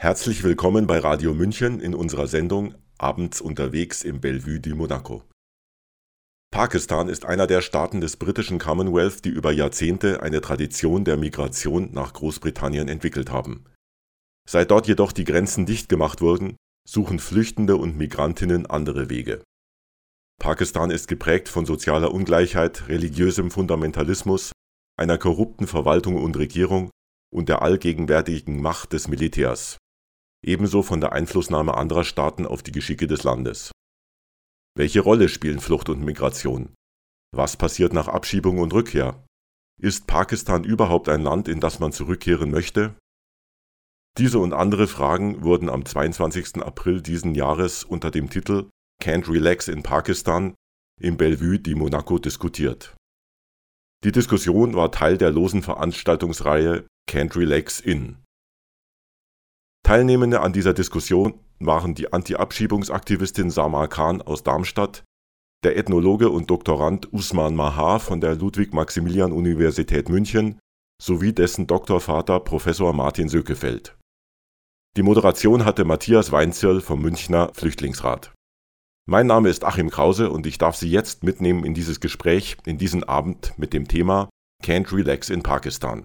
Herzlich willkommen bei Radio München in unserer Sendung Abends unterwegs im Bellevue de Monaco. Pakistan ist einer der Staaten des britischen Commonwealth, die über Jahrzehnte eine Tradition der Migration nach Großbritannien entwickelt haben. Seit dort jedoch die Grenzen dicht gemacht wurden, suchen Flüchtende und Migrantinnen andere Wege. Pakistan ist geprägt von sozialer Ungleichheit, religiösem Fundamentalismus, einer korrupten Verwaltung und Regierung und der allgegenwärtigen Macht des Militärs ebenso von der Einflussnahme anderer Staaten auf die Geschicke des Landes. Welche Rolle spielen Flucht und Migration? Was passiert nach Abschiebung und Rückkehr? Ist Pakistan überhaupt ein Land, in das man zurückkehren möchte? Diese und andere Fragen wurden am 22. April diesen Jahres unter dem Titel Can't Relax in Pakistan im Bellevue di Monaco diskutiert. Die Diskussion war Teil der losen Veranstaltungsreihe Can't Relax in. Teilnehmende an dieser Diskussion waren die Anti-Abschiebungsaktivistin Samar Khan aus Darmstadt, der Ethnologe und Doktorand Usman Mahar von der Ludwig-Maximilian-Universität München sowie dessen Doktorvater Professor Martin Sökefeld. Die Moderation hatte Matthias Weinzierl vom Münchner Flüchtlingsrat. Mein Name ist Achim Krause und ich darf Sie jetzt mitnehmen in dieses Gespräch, in diesen Abend mit dem Thema Can't Relax in Pakistan.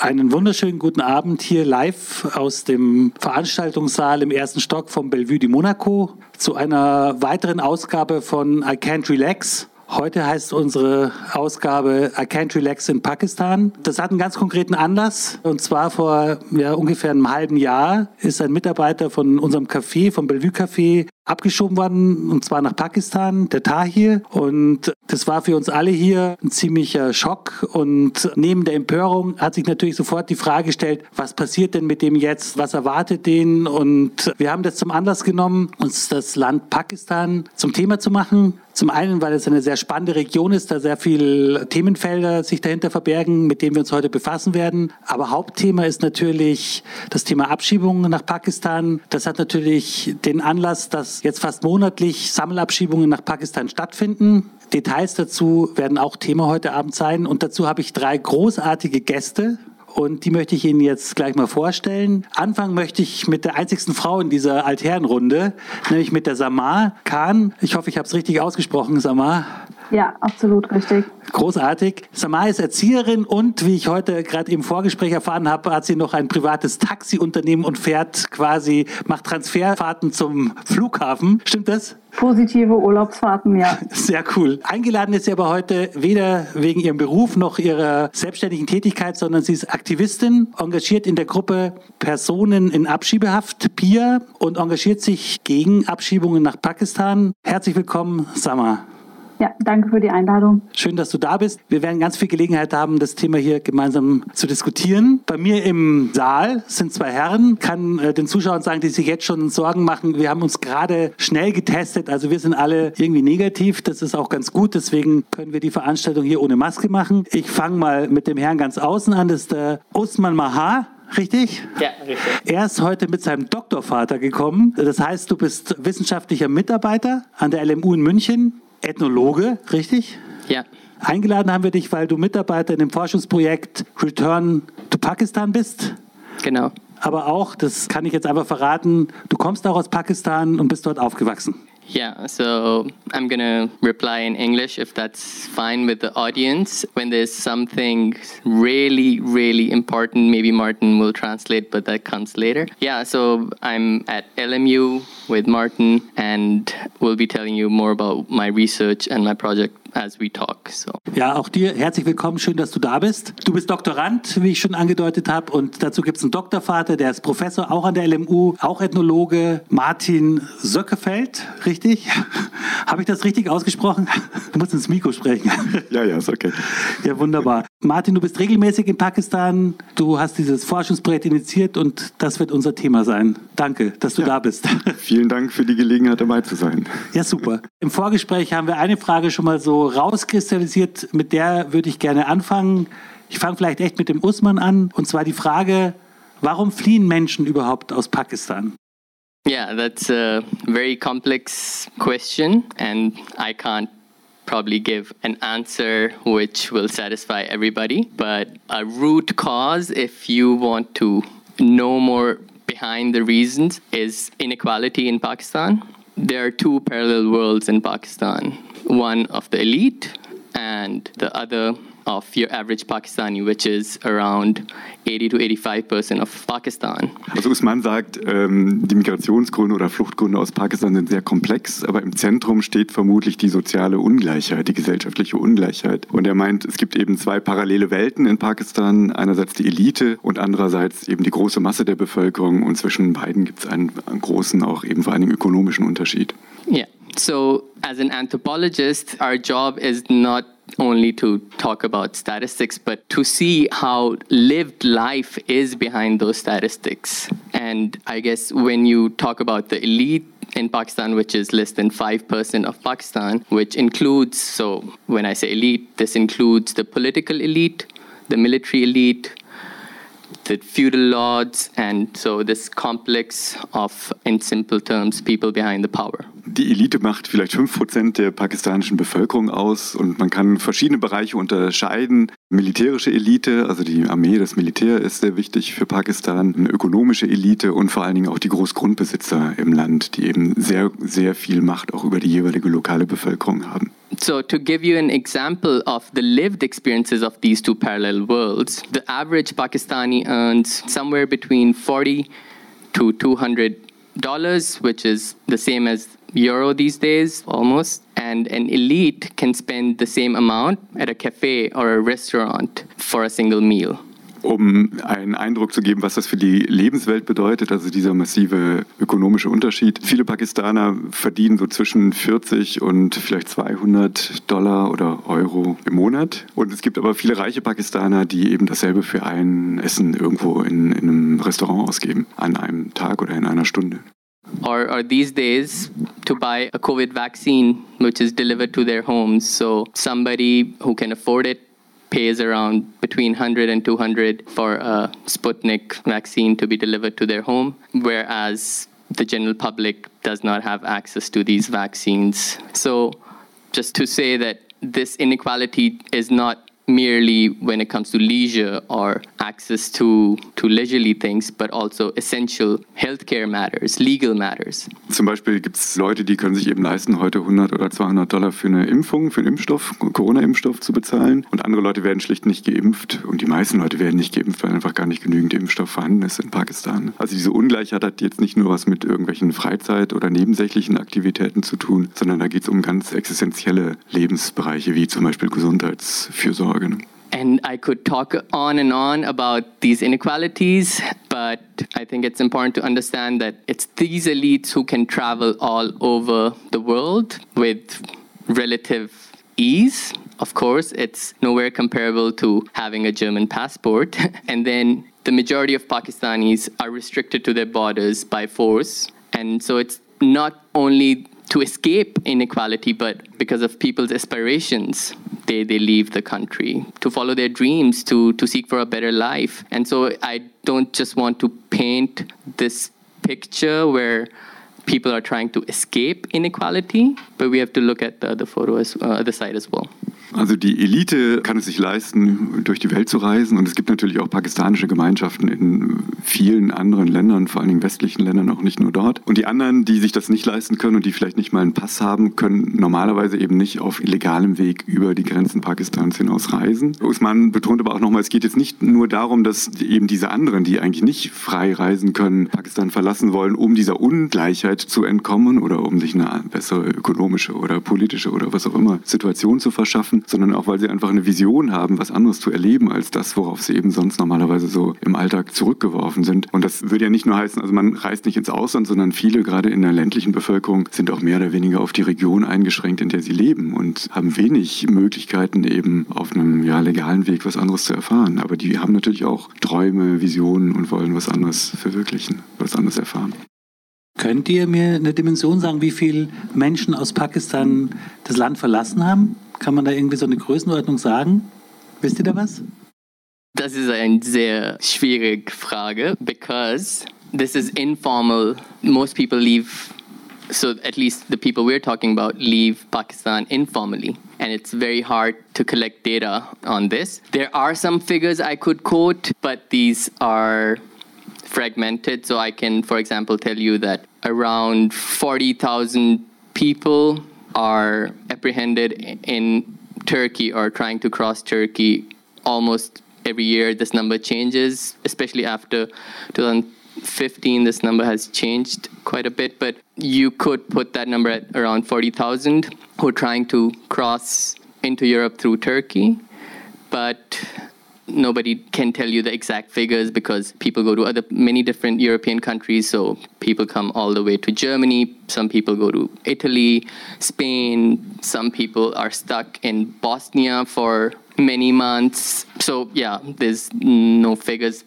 Einen wunderschönen guten Abend hier live aus dem Veranstaltungssaal im ersten Stock vom Bellevue de Monaco zu einer weiteren Ausgabe von I Can't Relax. Heute heißt unsere Ausgabe I Can't Relax in Pakistan. Das hat einen ganz konkreten Anlass. Und zwar vor ja, ungefähr einem halben Jahr ist ein Mitarbeiter von unserem Café, vom Bellevue Café, abgeschoben worden, und zwar nach Pakistan, der Tahir. Und das war für uns alle hier ein ziemlicher Schock. Und neben der Empörung hat sich natürlich sofort die Frage gestellt, was passiert denn mit dem jetzt? Was erwartet den? Und wir haben das zum Anlass genommen, uns das Land Pakistan zum Thema zu machen. Zum einen, weil es eine sehr spannende Region ist, da sehr viele Themenfelder sich dahinter verbergen, mit denen wir uns heute befassen werden. Aber Hauptthema ist natürlich das Thema Abschiebungen nach Pakistan. Das hat natürlich den Anlass, dass jetzt fast monatlich Sammelabschiebungen nach Pakistan stattfinden. Details dazu werden auch Thema heute Abend sein. Und dazu habe ich drei großartige Gäste. Und die möchte ich Ihnen jetzt gleich mal vorstellen. Anfangen möchte ich mit der einzigsten Frau in dieser Altherrenrunde, nämlich mit der Samar Khan. Ich hoffe, ich habe es richtig ausgesprochen, Samar. Ja, absolut richtig. Großartig. Samar ist Erzieherin und, wie ich heute gerade im Vorgespräch erfahren habe, hat sie noch ein privates Taxiunternehmen und fährt quasi, macht Transferfahrten zum Flughafen. Stimmt das? Positive Urlaubsfahrten, ja. Sehr cool. Eingeladen ist sie aber heute weder wegen ihrem Beruf noch ihrer selbstständigen Tätigkeit, sondern sie ist Aktivistin, engagiert in der Gruppe Personen in Abschiebehaft, PIA, und engagiert sich gegen Abschiebungen nach Pakistan. Herzlich willkommen, Samar. Ja, danke für die Einladung. Schön, dass du da bist. Wir werden ganz viel Gelegenheit haben, das Thema hier gemeinsam zu diskutieren. Bei mir im Saal sind zwei Herren. Kann äh, den Zuschauern sagen, die sich jetzt schon Sorgen machen. Wir haben uns gerade schnell getestet. Also wir sind alle irgendwie negativ. Das ist auch ganz gut. Deswegen können wir die Veranstaltung hier ohne Maske machen. Ich fange mal mit dem Herrn ganz außen an. Das ist der Osman Mahar. Richtig? Ja, richtig. Er ist heute mit seinem Doktorvater gekommen. Das heißt, du bist wissenschaftlicher Mitarbeiter an der LMU in München. Ethnologe, richtig? Ja. Eingeladen haben wir dich, weil du Mitarbeiter in dem Forschungsprojekt Return to Pakistan bist. Genau. Aber auch, das kann ich jetzt einfach verraten, du kommst auch aus Pakistan und bist dort aufgewachsen. Yeah, so I'm going to reply in English if that's fine with the audience. When there's something really, really important, maybe Martin will translate, but that comes later. Yeah, so I'm at LMU with Martin and we'll be telling you more about my research and my project as we talk. So. Ja, auch dir herzlich willkommen, schön, dass du da bist. Du bist Doktorand, wie ich schon angedeutet habe, und dazu gibt es einen Doktorvater, der ist Professor, auch an der LMU, auch Ethnologe, Martin Söckefeld, richtig? Habe ich das richtig ausgesprochen? Du musst ins Mikro sprechen. Ja, ja, ist okay. Ja, wunderbar. Martin, du bist regelmäßig in Pakistan, du hast dieses Forschungsprojekt initiiert und das wird unser Thema sein. Danke, dass du ja. da bist. Vielen Dank für die Gelegenheit, dabei zu sein. Ja, super. Im Vorgespräch haben wir eine Frage schon mal so rauskristallisiert, mit der würde ich gerne anfangen. Ich fange vielleicht echt mit dem Usman an. Und zwar die Frage, warum fliehen Menschen überhaupt aus Pakistan? Yeah, that's a very complex question, and I can't probably give an answer which will satisfy everybody. But a root cause, if you want to know more behind the reasons is inequality in Pakistan. There are two parallel worlds in Pakistan one of the elite and the other of your average Pakistani, which is around 80 to 85 percent of Pakistan. Also Usman sagt, ähm, die Migrationsgründe oder Fluchtgründe aus Pakistan sind sehr komplex, aber im Zentrum steht vermutlich die soziale Ungleichheit, die gesellschaftliche Ungleichheit. Und er meint, es gibt eben zwei parallele Welten in Pakistan, einerseits die Elite und andererseits eben die große Masse der Bevölkerung und zwischen beiden gibt es einen, einen großen, auch eben vor Dingen ökonomischen Unterschied. Yeah. So, as an anthropologist, our job is not only to talk about statistics, but to see how lived life is behind those statistics. And I guess when you talk about the elite in Pakistan, which is less than 5% of Pakistan, which includes, so when I say elite, this includes the political elite, the military elite, the feudal lords, and so this complex of, in simple terms, people behind the power. Die Elite macht vielleicht 5% der pakistanischen Bevölkerung aus und man kann verschiedene Bereiche unterscheiden. Militärische Elite, also die Armee, das Militär ist sehr wichtig für Pakistan, eine ökonomische Elite und vor allen Dingen auch die Großgrundbesitzer im Land, die eben sehr, sehr viel Macht auch über die jeweilige lokale Bevölkerung haben. So, to give you an example of the lived experiences of these two parallel worlds, the average Pakistani earns somewhere between 40 to 200 dollars, which is the same as euro these days almost. And an elite can spend the same amount at a cafe or a restaurant for a single meal. Um einen Eindruck zu geben, was das für die Lebenswelt bedeutet, also dieser massive ökonomische Unterschied. Viele Pakistaner verdienen so zwischen 40 und vielleicht 200 Dollar oder Euro im Monat. Und es gibt aber viele reiche Pakistaner, die eben dasselbe für ein Essen irgendwo in, in einem Restaurant ausgeben, an einem Tag oder in einer Stunde. Or, or these days to buy a COVID vaccine, which is delivered to their homes. So somebody who can afford it pays around between 100 and 200 for a Sputnik vaccine to be delivered to their home, whereas the general public does not have access to these vaccines. So just to say that this inequality is not merely when it comes to leisure or access to, to leisurely things, but also essential healthcare matters, legal matters. Zum Beispiel gibt es Leute, die können sich eben leisten, heute 100 oder 200 Dollar für eine Impfung, für einen Impfstoff, Corona-Impfstoff zu bezahlen. Und andere Leute werden schlicht nicht geimpft. Und die meisten Leute werden nicht geimpft, weil einfach gar nicht genügend Impfstoff vorhanden ist in Pakistan. Also diese Ungleichheit hat jetzt nicht nur was mit irgendwelchen Freizeit- oder nebensächlichen Aktivitäten zu tun, sondern da geht es um ganz existenzielle Lebensbereiche, wie zum Beispiel Gesundheitsfürsorge. And I could talk on and on about these inequalities, but I think it's important to understand that it's these elites who can travel all over the world with relative ease. Of course, it's nowhere comparable to having a German passport. and then the majority of Pakistanis are restricted to their borders by force. And so it's not only to escape inequality, but because of people's aspirations, they, they leave the country to follow their dreams, to, to seek for a better life. And so I don't just want to paint this picture where people are trying to escape inequality, but we have to look at the other photo as uh, other side as well. Also die Elite kann es sich leisten, durch die Welt zu reisen. Und es gibt natürlich auch pakistanische Gemeinschaften in vielen anderen Ländern, vor allen Dingen westlichen Ländern, auch nicht nur dort. Und die anderen, die sich das nicht leisten können und die vielleicht nicht mal einen Pass haben, können normalerweise eben nicht auf illegalem Weg über die Grenzen Pakistans hinaus reisen. Usman betont aber auch nochmal, es geht jetzt nicht nur darum, dass eben diese anderen, die eigentlich nicht frei reisen können, Pakistan verlassen wollen, um dieser Ungleichheit zu entkommen oder um sich eine bessere ökonomische oder politische oder was auch immer Situation zu verschaffen, sondern auch, weil sie einfach eine Vision haben, was anderes zu erleben als das, worauf sie eben sonst normalerweise so im Alltag zurückgeworfen sind. Und das würde ja nicht nur heißen, also man reist nicht ins Ausland, sondern viele, gerade in der ländlichen Bevölkerung, sind auch mehr oder weniger auf die Region eingeschränkt, in der sie leben und haben wenig Möglichkeiten, eben auf einem ja, legalen Weg was anderes zu erfahren. Aber die haben natürlich auch Träume, Visionen und wollen was anderes verwirklichen, was anderes erfahren. Könnt ihr mir eine Dimension sagen, wie viele Menschen aus Pakistan das Land verlassen haben? Kann man da irgendwie so eine Größenordnung sagen? Wisst ihr da was? Das ist eine sehr schwierige Frage, because this is informal. Most people leave, so at least the people we're talking about, leave Pakistan informally. And it's very hard to collect data on this. There are some figures I could quote, but these are fragmented. So I can, for example, tell you that around 40,000 people are apprehended in Turkey or trying to cross Turkey almost every year. This number changes, especially after 2015. This number has changed quite a bit, but you could put that number at around 40,000 who are trying to cross into Europe through Turkey. But nobody can tell you the exact figures because people go to other many different European countries. So people come all the way to Germany. Some people go to Italy, Spain. Some people are stuck in Bosnia for many months. So yeah, there's no figures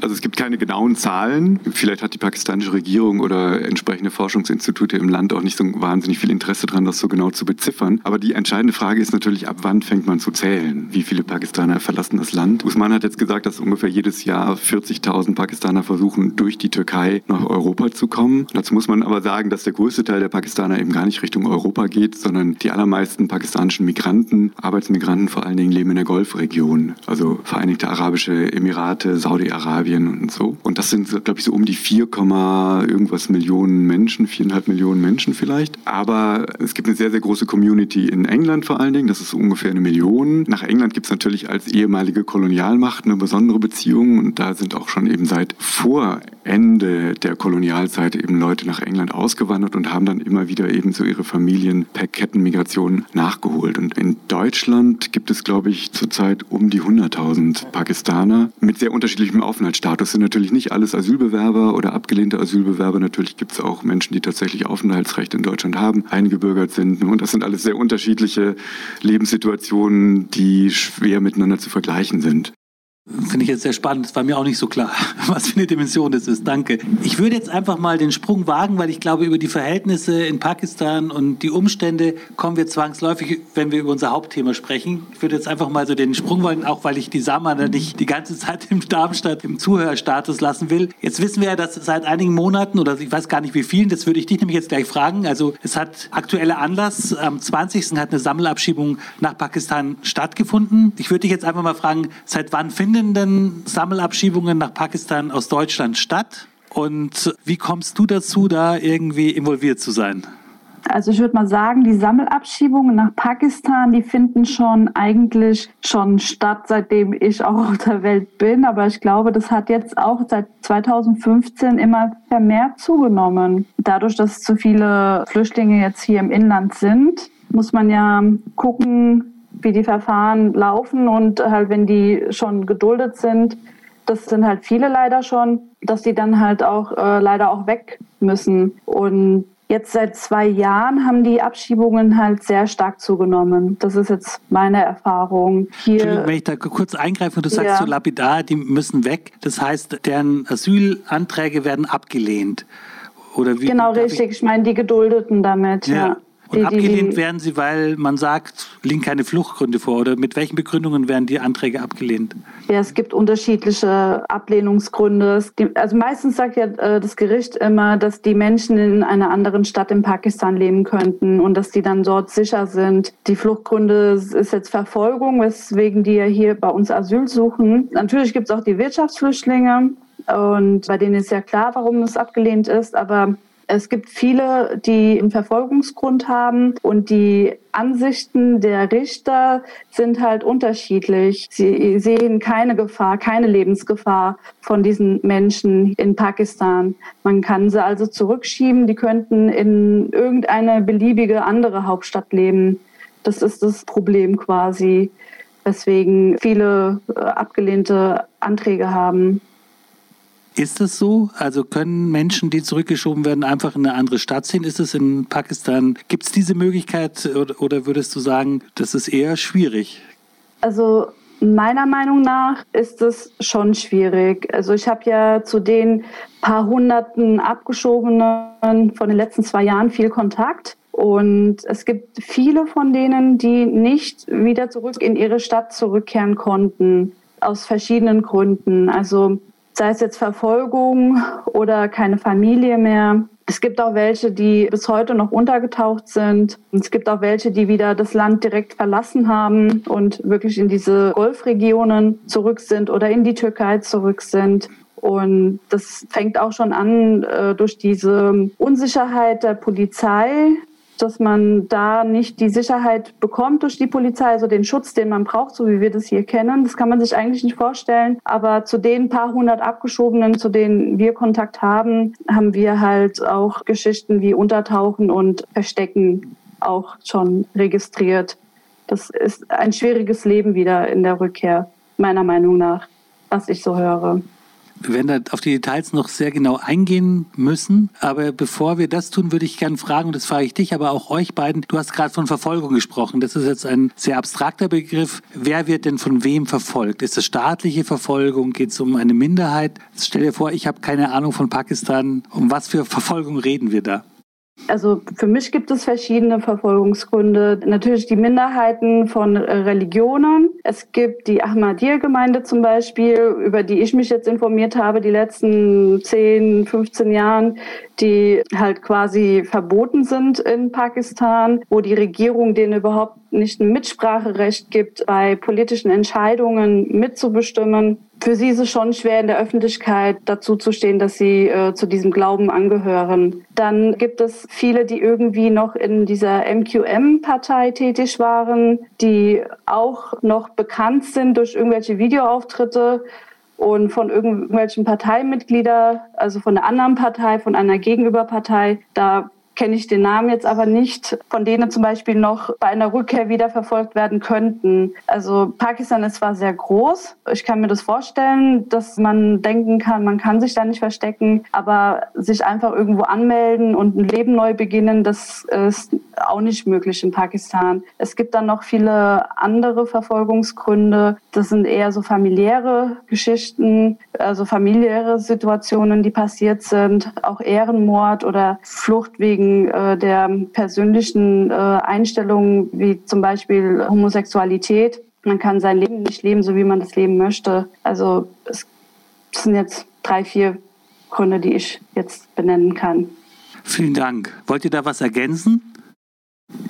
Also es gibt keine genauen Zahlen. Vielleicht hat die pakistanische Regierung oder entsprechende Forschungsinstitute im Land auch nicht so wahnsinnig viel Interesse daran, das so genau zu beziffern. Aber die entscheidende Frage ist natürlich, ab wann fängt man zu zählen? Wie viele Pakistaner verlassen das Land? Usman hat jetzt gesagt, dass ungefähr jedes Jahr 40.000 Pakistaner versuchen, durch die Türkei nach Europa zu kommen. Dazu muss man aber sagen, dass der größte Teil der Pakistaner eben gar nicht Richtung Europa geht, sondern die allermeisten pakistanischen Migranten, Arbeitsmigranten vor allen Dingen, leben in der Golfregion. Also Vereinigte Arabische Emirate, Saudi-Arabien. Saudi-Arabien und so. Und das sind, glaube ich, so um die 4, irgendwas Millionen Menschen, viereinhalb Millionen Menschen vielleicht. Aber es gibt eine sehr, sehr große Community in England vor allen Dingen. Das ist so ungefähr eine Million. Nach England gibt es natürlich als ehemalige Kolonialmacht eine besondere Beziehung. Und da sind auch schon eben seit vor Ende der Kolonialzeit eben Leute nach England ausgewandert und haben dann immer wieder eben so ihre Familien per Kettenmigration nachgeholt. Und in Deutschland gibt es, glaube ich, zurzeit um die 100.000 Pakistaner mit sehr unterschiedlichem Aufenthaltsstatus. Sind natürlich nicht alles Asylbewerber oder abgelehnte Asylbewerber. Natürlich gibt es auch Menschen, die tatsächlich Aufenthaltsrecht in Deutschland haben, eingebürgert sind. Und das sind alles sehr unterschiedliche Lebenssituationen, die schwer miteinander zu vergleichen sind. Finde ich jetzt sehr spannend. Das war mir auch nicht so klar, was für eine Dimension das ist. Danke. Ich würde jetzt einfach mal den Sprung wagen, weil ich glaube, über die Verhältnisse in Pakistan und die Umstände kommen wir zwangsläufig, wenn wir über unser Hauptthema sprechen. Ich würde jetzt einfach mal so den Sprung wollen, auch weil ich die Samana nicht die ganze Zeit im Darmstadt im Zuhörstatus lassen will. Jetzt wissen wir ja, dass seit einigen Monaten oder ich weiß gar nicht wie vielen, das würde ich dich nämlich jetzt gleich fragen. Also es hat aktuelle Anlass. Am 20. hat eine Sammelabschiebung nach Pakistan stattgefunden. Ich würde dich jetzt einfach mal fragen, seit wann findet finden Sammelabschiebungen nach Pakistan aus Deutschland statt? Und wie kommst du dazu, da irgendwie involviert zu sein? Also ich würde mal sagen, die Sammelabschiebungen nach Pakistan, die finden schon eigentlich schon statt, seitdem ich auch auf der Welt bin. Aber ich glaube, das hat jetzt auch seit 2015 immer vermehrt zugenommen. Dadurch, dass zu viele Flüchtlinge jetzt hier im Inland sind, muss man ja gucken, wie die Verfahren laufen und halt, wenn die schon geduldet sind, das sind halt viele leider schon, dass die dann halt auch äh, leider auch weg müssen. Und jetzt seit zwei Jahren haben die Abschiebungen halt sehr stark zugenommen. Das ist jetzt meine Erfahrung. Hier, wenn ich da kurz eingreife und du sagst ja. so lapidar, die müssen weg. Das heißt, deren Asylanträge werden abgelehnt. Oder wie, genau, richtig. Ich, ich meine die Geduldeten damit, ja. ja. Und die, abgelehnt die, werden sie, weil man sagt, liegen keine Fluchtgründe vor. Oder mit welchen Begründungen werden die Anträge abgelehnt? Ja, es gibt unterschiedliche Ablehnungsgründe. Gibt, also meistens sagt ja äh, das Gericht immer, dass die Menschen in einer anderen Stadt in Pakistan leben könnten und dass die dann dort sicher sind. Die Fluchtgründe ist jetzt Verfolgung, weswegen die ja hier bei uns Asyl suchen. Natürlich gibt es auch die Wirtschaftsflüchtlinge. Und bei denen ist ja klar, warum es abgelehnt ist. Aber es gibt viele, die einen Verfolgungsgrund haben und die Ansichten der Richter sind halt unterschiedlich. Sie sehen keine Gefahr, keine Lebensgefahr von diesen Menschen in Pakistan. Man kann sie also zurückschieben. Die könnten in irgendeine beliebige andere Hauptstadt leben. Das ist das Problem quasi, weswegen viele äh, abgelehnte Anträge haben. Ist das so? Also können Menschen, die zurückgeschoben werden, einfach in eine andere Stadt ziehen? Ist es in Pakistan? Gibt es diese Möglichkeit oder, würdest du sagen, das ist eher schwierig? Also Meiner Meinung nach ist es schon schwierig. Also ich habe ja zu den paar hunderten Abgeschobenen von den letzten zwei Jahren viel Kontakt. Und es gibt viele von denen, die nicht wieder zurück in ihre Stadt zurückkehren konnten, aus verschiedenen Gründen. Also sei es jetzt Verfolgung oder keine Familie mehr. Es gibt auch welche, die bis heute noch untergetaucht sind. Es gibt auch welche, die wieder das Land direkt verlassen haben und wirklich in diese Golfregionen zurück sind oder in die Türkei zurück sind. Und das fängt auch schon an äh, durch diese Unsicherheit der Polizei, dass man da nicht die Sicherheit bekommt durch die Polizei, also den Schutz, den man braucht, so wie wir das hier kennen. Das kann man sich eigentlich nicht vorstellen. Aber zu den paar hundert Abgeschobenen, zu denen wir Kontakt haben, haben wir halt auch Geschichten wie Untertauchen und Verstecken auch schon registriert. Das ist ein schwieriges Leben wieder in der Rückkehr, meiner Meinung nach, was ich so höre. Wir werden da auf die Details noch sehr genau eingehen müssen. Aber bevor wir das tun, würde ich gerne fragen, und das frage ich dich, aber auch euch beiden. Du hast gerade von Verfolgung gesprochen. Das ist jetzt ein sehr abstrakter Begriff. Wer wird denn von wem verfolgt? Ist es staatliche Verfolgung? Geht es um eine Minderheit? Stell dir vor, ich habe keine Ahnung von Pakistan. Um was für Verfolgung reden wir da? Also für mich gibt es verschiedene Verfolgungsgründe. Natürlich die Minderheiten von äh, Religionen. Es gibt die Ahmadiyya-Gemeinde zum Beispiel, über die ich mich jetzt informiert habe, die letzten 10, 15 Jahren, die halt quasi verboten sind in Pakistan, wo die Regierung denen überhaupt nicht ein Mitspracherecht gibt, bei politischen Entscheidungen mitzubestimmen für sie ist es schon schwer, in der Öffentlichkeit dazu zu stehen, dass sie äh, zu diesem Glauben angehören. Dann gibt es viele, die irgendwie noch in dieser MQM-Partei tätig waren, die auch noch bekannt sind durch irgendwelche Videoauftritte und von irgendwelchen Parteimitgliedern, also von einer anderen Partei, von einer Gegenüberpartei. Da kenne ich den Namen jetzt aber nicht, von denen zum Beispiel noch bei einer Rückkehr wieder verfolgt werden könnten. Also Pakistan ist zwar sehr groß, ich kann mir das vorstellen, dass man denken kann, man kann sich da nicht verstecken, aber sich einfach irgendwo anmelden und ein Leben neu beginnen, das ist auch nicht möglich in Pakistan. Es gibt dann noch viele andere Verfolgungsgründe. Das sind eher so familiäre Geschichten, also familiäre Situationen, die passiert sind, auch Ehrenmord oder Flucht wegen äh, der persönlichen äh, Einstellungen, wie zum Beispiel Homosexualität. Man kann sein Leben nicht leben, so wie man das leben möchte. Also es sind jetzt drei, vier Gründe, die ich jetzt benennen kann. Vielen Dank. Wollt ihr da was ergänzen?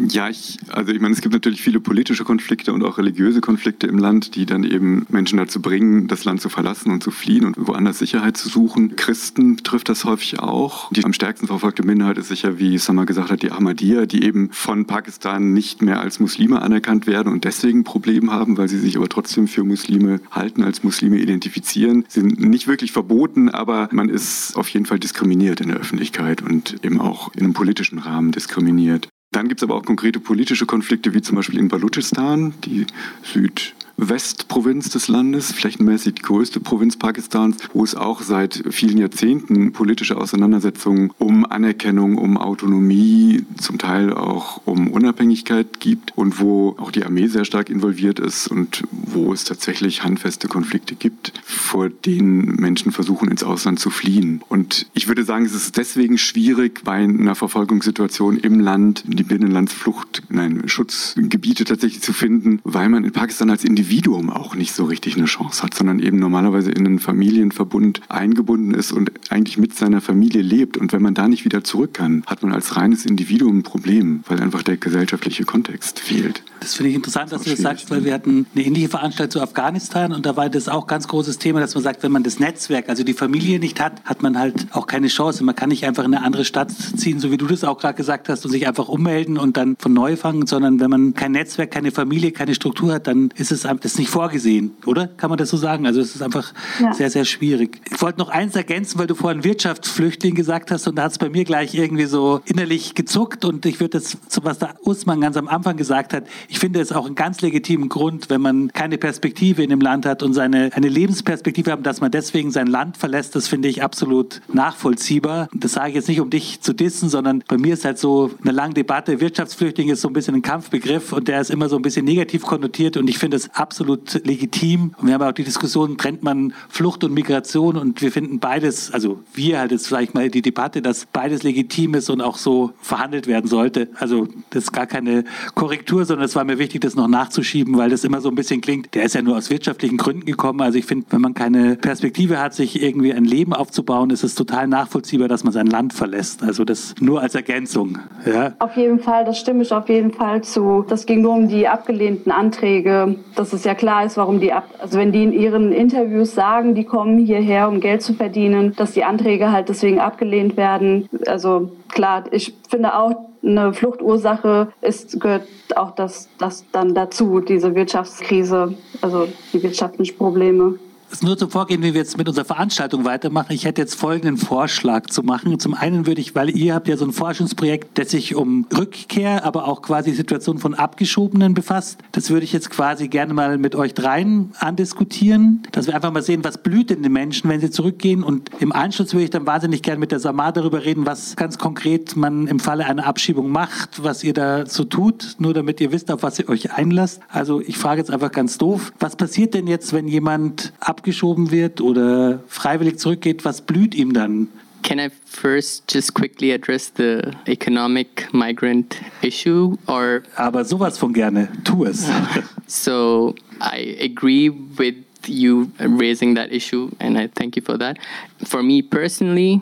Ja, ich, also ich meine, es gibt natürlich viele politische Konflikte und auch religiöse Konflikte im Land, die dann eben Menschen dazu bringen, das Land zu verlassen und zu fliehen und woanders Sicherheit zu suchen. Christen betrifft das häufig auch. Die am stärksten verfolgte Minderheit ist sicher, wie Sama gesagt hat, die Ahmadiyya, die eben von Pakistan nicht mehr als Muslime anerkannt werden und deswegen Probleme haben, weil sie sich aber trotzdem für Muslime halten, als Muslime identifizieren. Sie sind nicht wirklich verboten, aber man ist auf jeden Fall diskriminiert in der Öffentlichkeit und eben auch in einem politischen Rahmen diskriminiert. Dann gibt es aber auch konkrete politische Konflikte, wie zum Beispiel in Balutschistan, die Süd Westprovinz des Landes, flächenmäßig die größte Provinz Pakistans, wo es auch seit vielen Jahrzehnten politische Auseinandersetzungen um Anerkennung, um Autonomie, zum Teil auch um Unabhängigkeit gibt und wo auch die Armee sehr stark involviert ist und wo es tatsächlich handfeste Konflikte gibt, vor denen Menschen versuchen, ins Ausland zu fliehen. Und ich würde sagen, es ist deswegen schwierig, bei einer Verfolgungssituation im Land die Binnenlandsflucht, nein, Schutzgebiete tatsächlich zu finden, weil man in Pakistan als Individuum Individuum auch nicht so richtig eine Chance hat, sondern eben normalerweise in einen Familienverbund eingebunden ist und eigentlich mit seiner Familie lebt. Und wenn man da nicht wieder zurück kann, hat man als reines Individuum ein Problem, weil einfach der gesellschaftliche Kontext fehlt. Das finde ich interessant, dass du das sagst, weil wir hatten eine ähnliche Veranstaltung zu Afghanistan und da war das auch ganz großes Thema, dass man sagt, wenn man das Netzwerk, also die Familie nicht hat, hat man halt auch keine Chance. Man kann nicht einfach in eine andere Stadt ziehen, so wie du das auch gerade gesagt hast, und sich einfach ummelden und dann von neu fangen, sondern wenn man kein Netzwerk, keine Familie, keine Struktur hat, dann ist es das nicht vorgesehen, oder? Kann man das so sagen? Also es ist einfach ja. sehr, sehr schwierig. Ich wollte noch eins ergänzen, weil du vorhin Wirtschaftsflüchtling gesagt hast und da hat es bei mir gleich irgendwie so innerlich gezuckt und ich würde das, was der Usman ganz am Anfang gesagt hat, ich finde es auch einen ganz legitimen Grund, wenn man keine Perspektive in dem Land hat und seine, eine Lebensperspektive hat, dass man deswegen sein Land verlässt, das finde ich absolut nachvollziehbar. Das sage ich jetzt nicht, um dich zu dissen, sondern bei mir ist halt so eine lange Debatte. Wirtschaftsflüchtling ist so ein bisschen ein Kampfbegriff und der ist immer so ein bisschen negativ konnotiert und ich finde es absolut legitim. Und wir haben auch die Diskussion, trennt man Flucht und Migration und wir finden beides, also wir halt jetzt vielleicht mal die Debatte, dass beides legitim ist und auch so verhandelt werden sollte. Also das ist gar keine Korrektur, sondern es war mir wichtig, das noch nachzuschieben, weil das immer so ein bisschen klingt, der ist ja nur aus wirtschaftlichen Gründen gekommen. Also ich finde, wenn man keine Perspektive hat, sich irgendwie ein Leben aufzubauen, ist es total nachvollziehbar, dass man sein Land verlässt. Also das nur als Ergänzung. Ja. Auf jeden Fall, das stimme ich auf jeden Fall zu. Das ging nur um die abgelehnten Anträge. Das dass es ja klar ist, warum die ab, also wenn die in ihren Interviews sagen, die kommen hierher, um Geld zu verdienen, dass die Anträge halt deswegen abgelehnt werden. Also klar, ich finde auch, eine Fluchtursache ist, gehört auch das, das dann dazu, diese Wirtschaftskrise, also die wirtschaftlichen Probleme nur zum Vorgehen, wie wir jetzt mit unserer Veranstaltung weitermachen. Ich hätte jetzt folgenden Vorschlag zu machen. Zum einen würde ich, weil ihr habt ja so ein Forschungsprojekt, das sich um Rückkehr, aber auch quasi Situation von Abgeschobenen befasst. Das würde ich jetzt quasi gerne mal mit euch dreien andiskutieren, dass wir einfach mal sehen, was blüht in den Menschen, wenn sie zurückgehen. Und im Anschluss würde ich dann wahnsinnig gerne mit der Samar darüber reden, was ganz konkret man im Falle einer Abschiebung macht, was ihr da so tut, nur damit ihr wisst, auf was ihr euch einlasst. Also ich frage jetzt einfach ganz doof, was passiert denn jetzt, wenn jemand ab abgeschoben wird oder freiwillig zurückgeht, was blüht ihm dann? Can I first just quickly address the economic migrant issue or Aber sowas von gerne, tu es. so I agree with you raising that issue and I thank you for that. For me personally,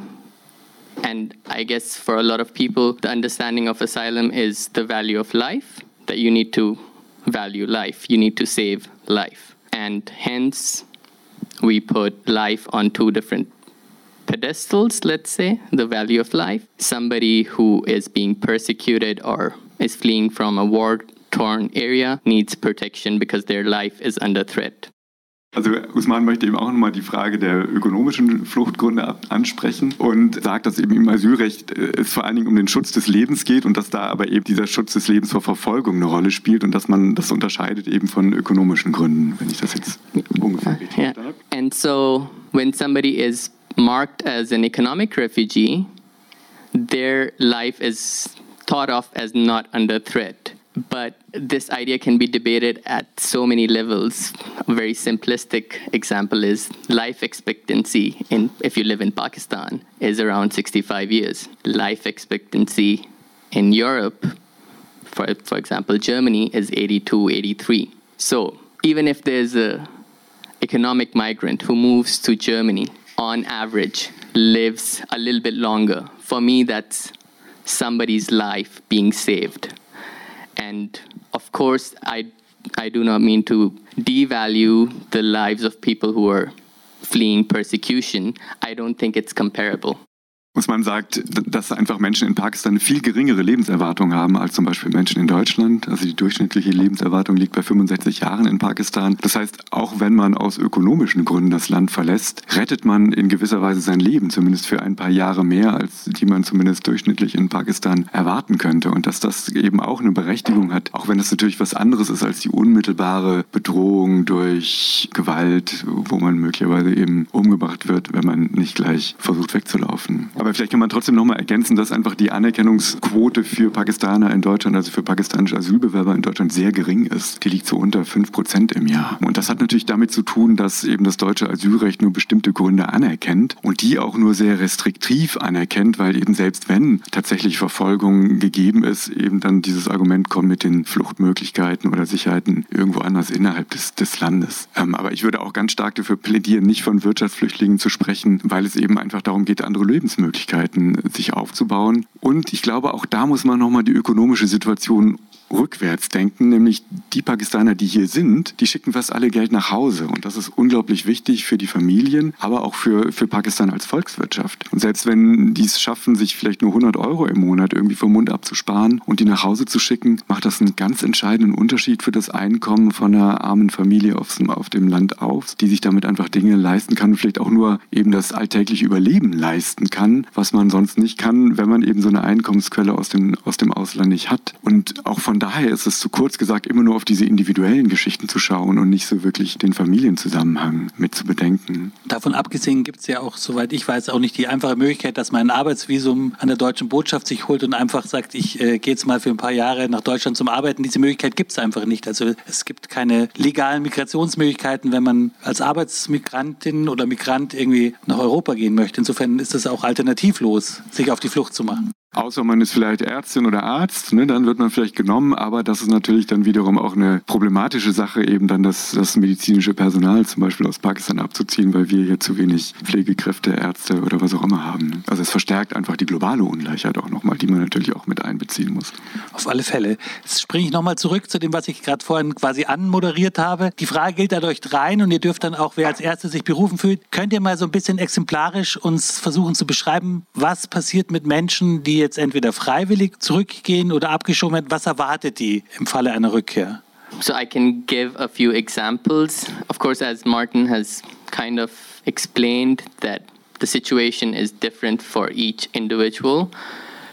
and I guess for a lot of people, the understanding of asylum is the value of life, that you need to value life, you need to save life. And hence, we put life on two different pedestals, let's say, the value of life. Somebody who is being persecuted or is fleeing from a war torn area needs protection because their life is under threat. Also Usman möchte eben auch nochmal die Frage der ökonomischen Fluchtgründe ansprechen und sagt, dass eben im Asylrecht äh, es vor allen Dingen um den Schutz des Lebens geht und dass da aber eben dieser Schutz des Lebens vor Verfolgung eine Rolle spielt und dass man das unterscheidet eben von ökonomischen Gründen, wenn ich das jetzt ungefähr richtig yeah. And so when somebody is marked as an economic refugee, their life is thought of as not under threat. But this idea can be debated at so many levels. A very simplistic example is life expectancy in if you live in Pakistan is around 65 years. Life expectancy in Europe, for for example, Germany is 82, 83. So even if there's a economic migrant who moves to Germany, on average lives a little bit longer. For me, that's somebody's life being saved. And of course, I, I do not mean to devalue the lives of people who are fleeing persecution. I don't think it's comparable. Muss man sagt, dass einfach Menschen in Pakistan eine viel geringere Lebenserwartung haben als zum Beispiel Menschen in Deutschland. Also die durchschnittliche Lebenserwartung liegt bei 65 Jahren in Pakistan. Das heißt, auch wenn man aus ökonomischen Gründen das Land verlässt, rettet man in gewisser Weise sein Leben, zumindest für ein paar Jahre mehr, als die man zumindest durchschnittlich in Pakistan erwarten könnte. Und dass das eben auch eine Berechtigung hat, auch wenn es natürlich was anderes ist als die unmittelbare Bedrohung durch Gewalt, wo man möglicherweise eben umgebracht wird, wenn man nicht gleich versucht wegzulaufen. Aber aber vielleicht kann man trotzdem noch mal ergänzen, dass einfach die Anerkennungsquote für Pakistaner in Deutschland, also für pakistanische Asylbewerber in Deutschland sehr gering ist. Die liegt so unter 5 Prozent im Jahr. Und das hat natürlich damit zu tun, dass eben das deutsche Asylrecht nur bestimmte Gründe anerkennt und die auch nur sehr restriktiv anerkennt, weil eben selbst wenn tatsächlich Verfolgung gegeben ist, eben dann dieses Argument kommt mit den Fluchtmöglichkeiten oder Sicherheiten irgendwo anders innerhalb des, des Landes. Ähm, aber ich würde auch ganz stark dafür plädieren, nicht von Wirtschaftsflüchtlingen zu sprechen, weil es eben einfach darum geht, andere Lebensmöglichkeiten Möglichkeiten, sich aufzubauen. Und ich glaube, auch da muss man nochmal die ökonomische Situation rückwärts denken, nämlich die Pakistaner, die hier sind, die schicken fast alle Geld nach Hause. Und das ist unglaublich wichtig für die Familien, aber auch für, für Pakistan als Volkswirtschaft. Und selbst wenn die es schaffen, sich vielleicht nur 100 Euro im Monat irgendwie vom Mund abzusparen und die nach Hause zu schicken, macht das einen ganz entscheidenden Unterschied für das Einkommen von einer armen Familie auf, auf dem Land auf, die sich damit einfach Dinge leisten kann und vielleicht auch nur eben das alltägliche Überleben leisten kann, was man sonst nicht kann, wenn man eben so eine Einkommensquelle aus dem, aus dem Ausland nicht hat. Und auch von daher ist es zu kurz gesagt, immer nur auf diese individuellen Geschichten zu schauen und nicht so wirklich den Familienzusammenhang mit zu bedenken. Davon abgesehen gibt es ja auch, soweit ich weiß, auch nicht die einfache Möglichkeit, dass man ein Arbeitsvisum an der deutschen Botschaft sich holt und einfach sagt, ich äh, gehe jetzt mal für ein paar Jahre nach Deutschland zum Arbeiten. Diese Möglichkeit gibt es einfach nicht. Also es gibt keine legalen Migrationsmöglichkeiten, wenn man als Arbeitsmigrantin oder Migrant irgendwie nach Europa gehen möchte. Insofern ist es auch alternativlos, sich auf die Flucht zu machen. Außer man ist vielleicht Ärztin oder Arzt, ne, dann wird man vielleicht genommen, aber das ist natürlich dann wiederum auch eine problematische Sache, eben dann das, das medizinische Personal zum Beispiel aus Pakistan abzuziehen, weil wir hier zu wenig Pflegekräfte, Ärzte oder was auch immer haben. Also das verstärkt einfach die globale Ungleichheit auch nochmal, die man natürlich auch mit einbeziehen muss. Auf alle Fälle. Jetzt springe ich nochmal zurück zu dem, was ich gerade vorhin quasi anmoderiert habe. Die Frage gilt an euch dreien und ihr dürft dann auch, wer als Erster sich berufen fühlt, könnt ihr mal so ein bisschen exemplarisch uns versuchen zu beschreiben, was passiert mit Menschen, die jetzt entweder freiwillig zurückgehen oder abgeschoben werden? Was erwartet die im Falle einer Rückkehr? So I can give a few examples. Of course, as Martin has kind of explained, that the situation is different for each individual.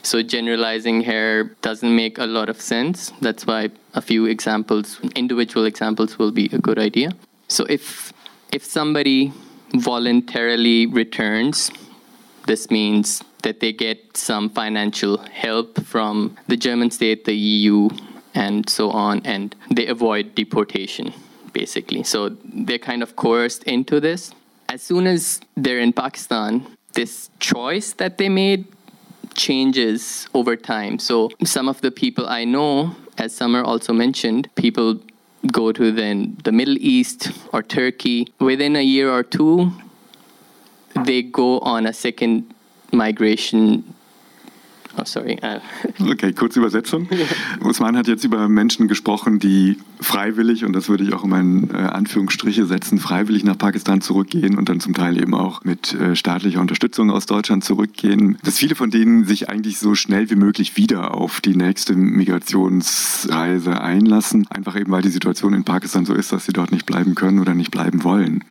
So generalizing here doesn't make a lot of sense. That's why a few examples, individual examples, will be a good idea. So if if somebody voluntarily returns, this means that they get some financial help from the German state, the EU, and so on, and they avoid deportation, basically. So they're kind of coerced into this. As soon as they're in Pakistan, this choice that they made changes over time. So some of the people I know, as Summer also mentioned, people go to then the Middle East or Turkey. Within a year or two, they go on a second migration Oh, sorry. Uh. Okay, kurze Übersetzung. Usman hat jetzt über Menschen gesprochen, die freiwillig, und das würde ich auch in meinen äh, Anführungsstriche setzen, freiwillig nach Pakistan zurückgehen und dann zum Teil eben auch mit äh, staatlicher Unterstützung aus Deutschland zurückgehen. Dass viele von denen sich eigentlich so schnell wie möglich wieder auf die nächste Migrationsreise einlassen, einfach eben weil die Situation in Pakistan so ist, dass sie dort nicht bleiben können oder nicht bleiben wollen.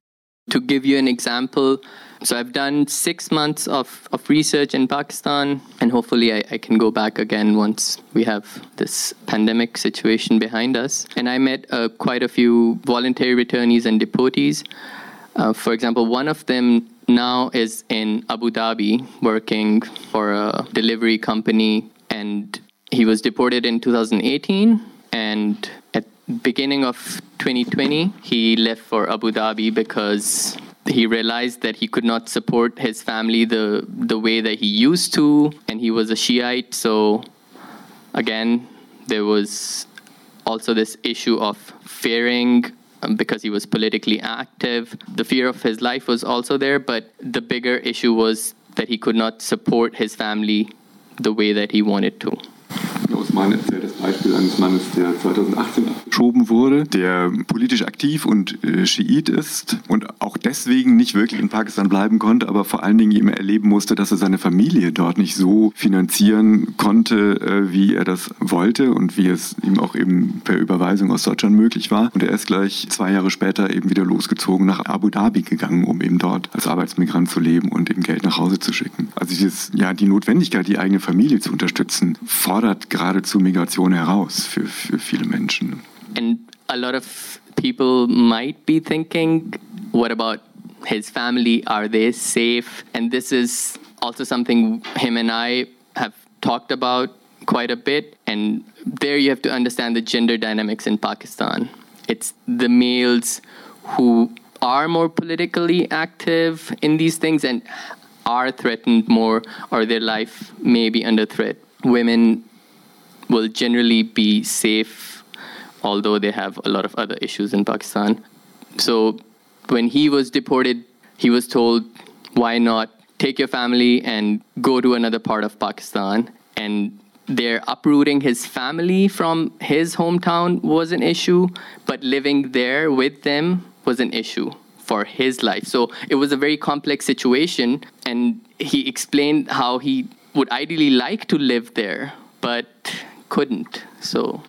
To give you an example, So I've done six months of, of research in Pakistan, and hopefully I, I, can go back again once we have this pandemic situation behind us. And I met uh, quite a few voluntary returnees and deportees. Uh, for example, one of them now is in Abu Dhabi working for a delivery company, and he was deported in 2018. And at beginning of 2020, he left for Abu Dhabi because he realized that he could not support his family the the way that he used to and he was a shiite. So again there was also this issue of fearing um, because he was politically active. The fear of his life was also there but the bigger issue was that he could not support his family the way that he wanted to. Osman erzählt das Beispiel eines Mannes, der 2018 abgeschoben wurde, der politisch aktiv und äh, Schiit ist und auch deswegen nicht wirklich in Pakistan bleiben konnte, aber vor allen Dingen eben erleben musste, dass er seine Familie dort nicht so finanzieren konnte, äh, wie er das wollte und wie es ihm auch eben per Überweisung aus Deutschland möglich war. Und er ist gleich zwei Jahre später eben wieder losgezogen nach Abu Dhabi gegangen, um eben dort als Arbeitsmigrant zu leben und eben Geld nach Hause zu schicken. Also dieses, ja, die Notwendigkeit, die eigene Familie zu unterstützen, fordert geradezu Migration heraus für, für viele Menschen. And a lot of people might be thinking, what about his family? Are they safe? And this is also something him and I have talked about quite a bit. And there you have to understand the gender dynamics in Pakistan. It's the males who are more politically active in these things and are threatened more, or their life may be under threat. Women will generally be safe, although they have a lot of other issues in Pakistan. So when he was deported, he was told, why not take your family and go to another part of Pakistan? And they're uprooting his family from his hometown was an issue, but living there with them was an issue for his life. So it was a very complex situation, and he explained how he would ideally like to live there, but couldn't. So.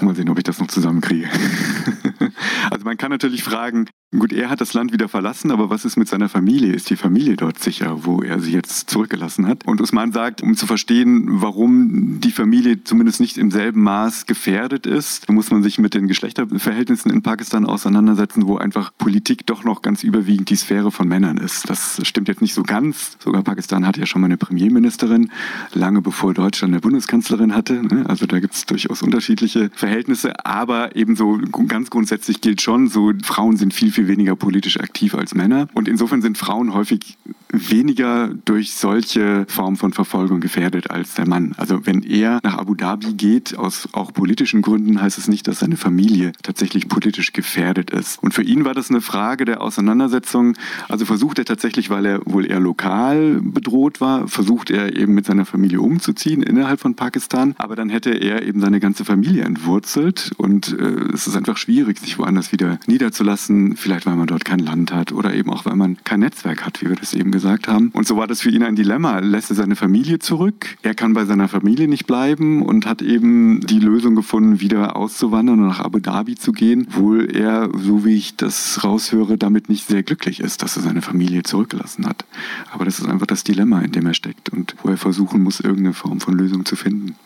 Mal sehen, ob ich das noch zusammenkriege. also man kann natürlich fragen, Gut, er hat das Land wieder verlassen, aber was ist mit seiner Familie? Ist die Familie dort sicher, wo er sie jetzt zurückgelassen hat? Und Usman sagt, um zu verstehen, warum die Familie zumindest nicht im selben Maß gefährdet ist, muss man sich mit den Geschlechterverhältnissen in Pakistan auseinandersetzen, wo einfach Politik doch noch ganz überwiegend die Sphäre von Männern ist. Das stimmt jetzt nicht so ganz. Sogar Pakistan hat ja schon mal eine Premierministerin, lange bevor Deutschland eine Bundeskanzlerin hatte. Ne? Also da gibt es durchaus unterschiedliche Verhältnisse, aber ebenso ganz grundsätzlich gilt schon, so Frauen sind viel, viel viel weniger politisch aktiv als Männer. Und insofern sind Frauen häufig weniger durch solche Formen von Verfolgung gefährdet als der Mann. Also wenn er nach Abu Dhabi geht, aus auch politischen Gründen, heißt es nicht, dass seine Familie tatsächlich politisch gefährdet ist. Und für ihn war das eine Frage der Auseinandersetzung. Also versucht er tatsächlich, weil er wohl eher lokal bedroht war, versucht er eben mit seiner Familie umzuziehen innerhalb von Pakistan. Aber dann hätte er eben seine ganze Familie entwurzelt und äh, es ist einfach schwierig, sich woanders wieder niederzulassen. Vielleicht weil man dort kein Land hat oder eben auch weil man kein Netzwerk hat, wie wir das eben gesagt gesagt haben. Und so war das für ihn ein Dilemma. Lässt er seine Familie zurück? Er kann bei seiner Familie nicht bleiben und hat eben die Lösung gefunden, wieder auszuwandern und nach Abu Dhabi zu gehen, obwohl er, so wie ich das raushöre, damit nicht sehr glücklich ist, dass er seine Familie zurückgelassen hat. Aber das ist einfach das Dilemma, in dem er steckt und wo er versuchen muss, irgendeine Form von Lösung zu finden.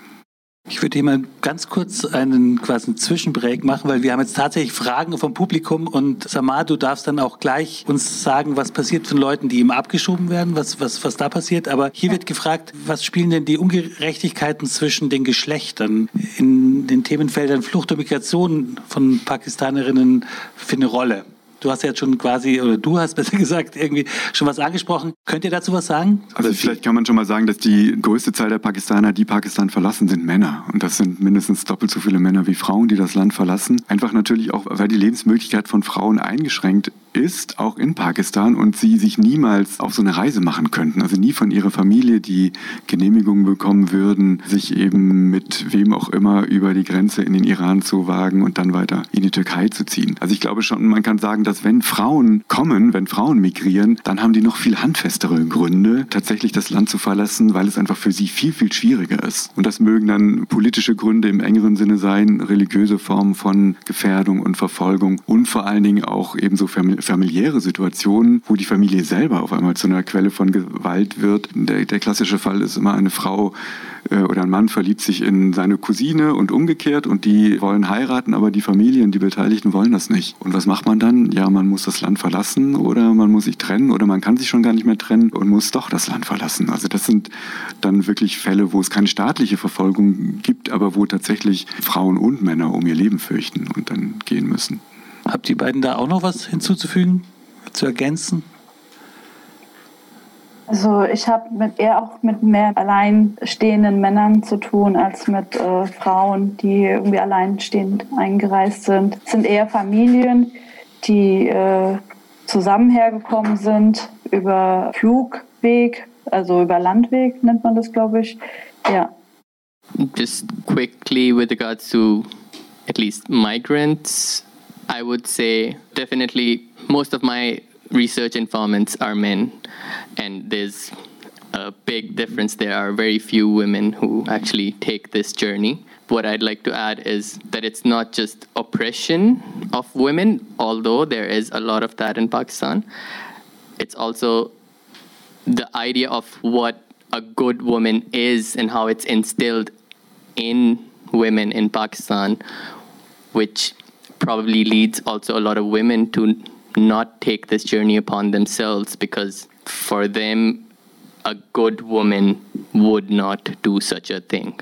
Ich würde hier mal ganz kurz einen quasi einen Zwischenbreak machen, weil wir haben jetzt tatsächlich Fragen vom Publikum und Samar, du darfst dann auch gleich uns sagen, was passiert von Leuten, die ihm abgeschoben werden, was, was, was da passiert. Aber hier wird gefragt, was spielen denn die Ungerechtigkeiten zwischen den Geschlechtern in den Themenfeldern Flucht und Migration von Pakistanerinnen für eine Rolle? Du hast ja jetzt schon quasi, oder du hast besser gesagt, irgendwie schon was angesprochen. Könnt ihr dazu was sagen? Also vielleicht kann man schon mal sagen, dass die größte Zahl der Pakistaner, die Pakistan verlassen, sind Männer. Und das sind mindestens doppelt so viele Männer wie Frauen, die das Land verlassen. Einfach natürlich auch, weil die Lebensmöglichkeit von Frauen eingeschränkt ist, auch in Pakistan, und sie sich niemals auf so eine Reise machen könnten. Also nie von ihrer Familie die Genehmigung bekommen würden, sich eben mit wem auch immer über die Grenze in den Iran zu wagen und dann weiter in die Türkei zu ziehen. Also ich glaube schon, man kann sagen, dass wenn Frauen kommen, wenn Frauen migrieren, dann haben die noch viel handfestere Gründe, tatsächlich das Land zu verlassen, weil es einfach für sie viel, viel schwieriger ist. Und das mögen dann politische Gründe im engeren Sinne sein, religiöse Formen von Gefährdung und Verfolgung und vor allen Dingen auch ebenso familiäre Situationen, wo die Familie selber auf einmal zu einer Quelle von Gewalt wird. Der, der klassische Fall ist immer eine Frau, oder ein Mann verliebt sich in seine Cousine und umgekehrt und die wollen heiraten, aber die Familien, die Beteiligten wollen das nicht. Und was macht man dann? Ja, man muss das Land verlassen oder man muss sich trennen oder man kann sich schon gar nicht mehr trennen und muss doch das Land verlassen. Also das sind dann wirklich Fälle, wo es keine staatliche Verfolgung gibt, aber wo tatsächlich Frauen und Männer um ihr Leben fürchten und dann gehen müssen. Habt ihr beiden da auch noch was hinzuzufügen, zu ergänzen? Also ich habe eher auch mit mehr alleinstehenden Männern zu tun als mit äh, Frauen, die irgendwie alleinstehend eingereist sind. Es sind eher Familien, die äh, zusammen hergekommen sind über Flugweg, also über Landweg nennt man das, glaube ich. Ja. Just quickly with regards to at least migrants, I would say definitely most of my research informants are men, and there's a big difference. There are very few women who actually take this journey. What I'd like to add is that it's not just oppression of women, although there is a lot of that in Pakistan. It's also the idea of what a good woman is and how it's instilled in women in Pakistan, which probably leads also a lot of women to not take this journey upon themselves because for them, a good woman would not do such a thing.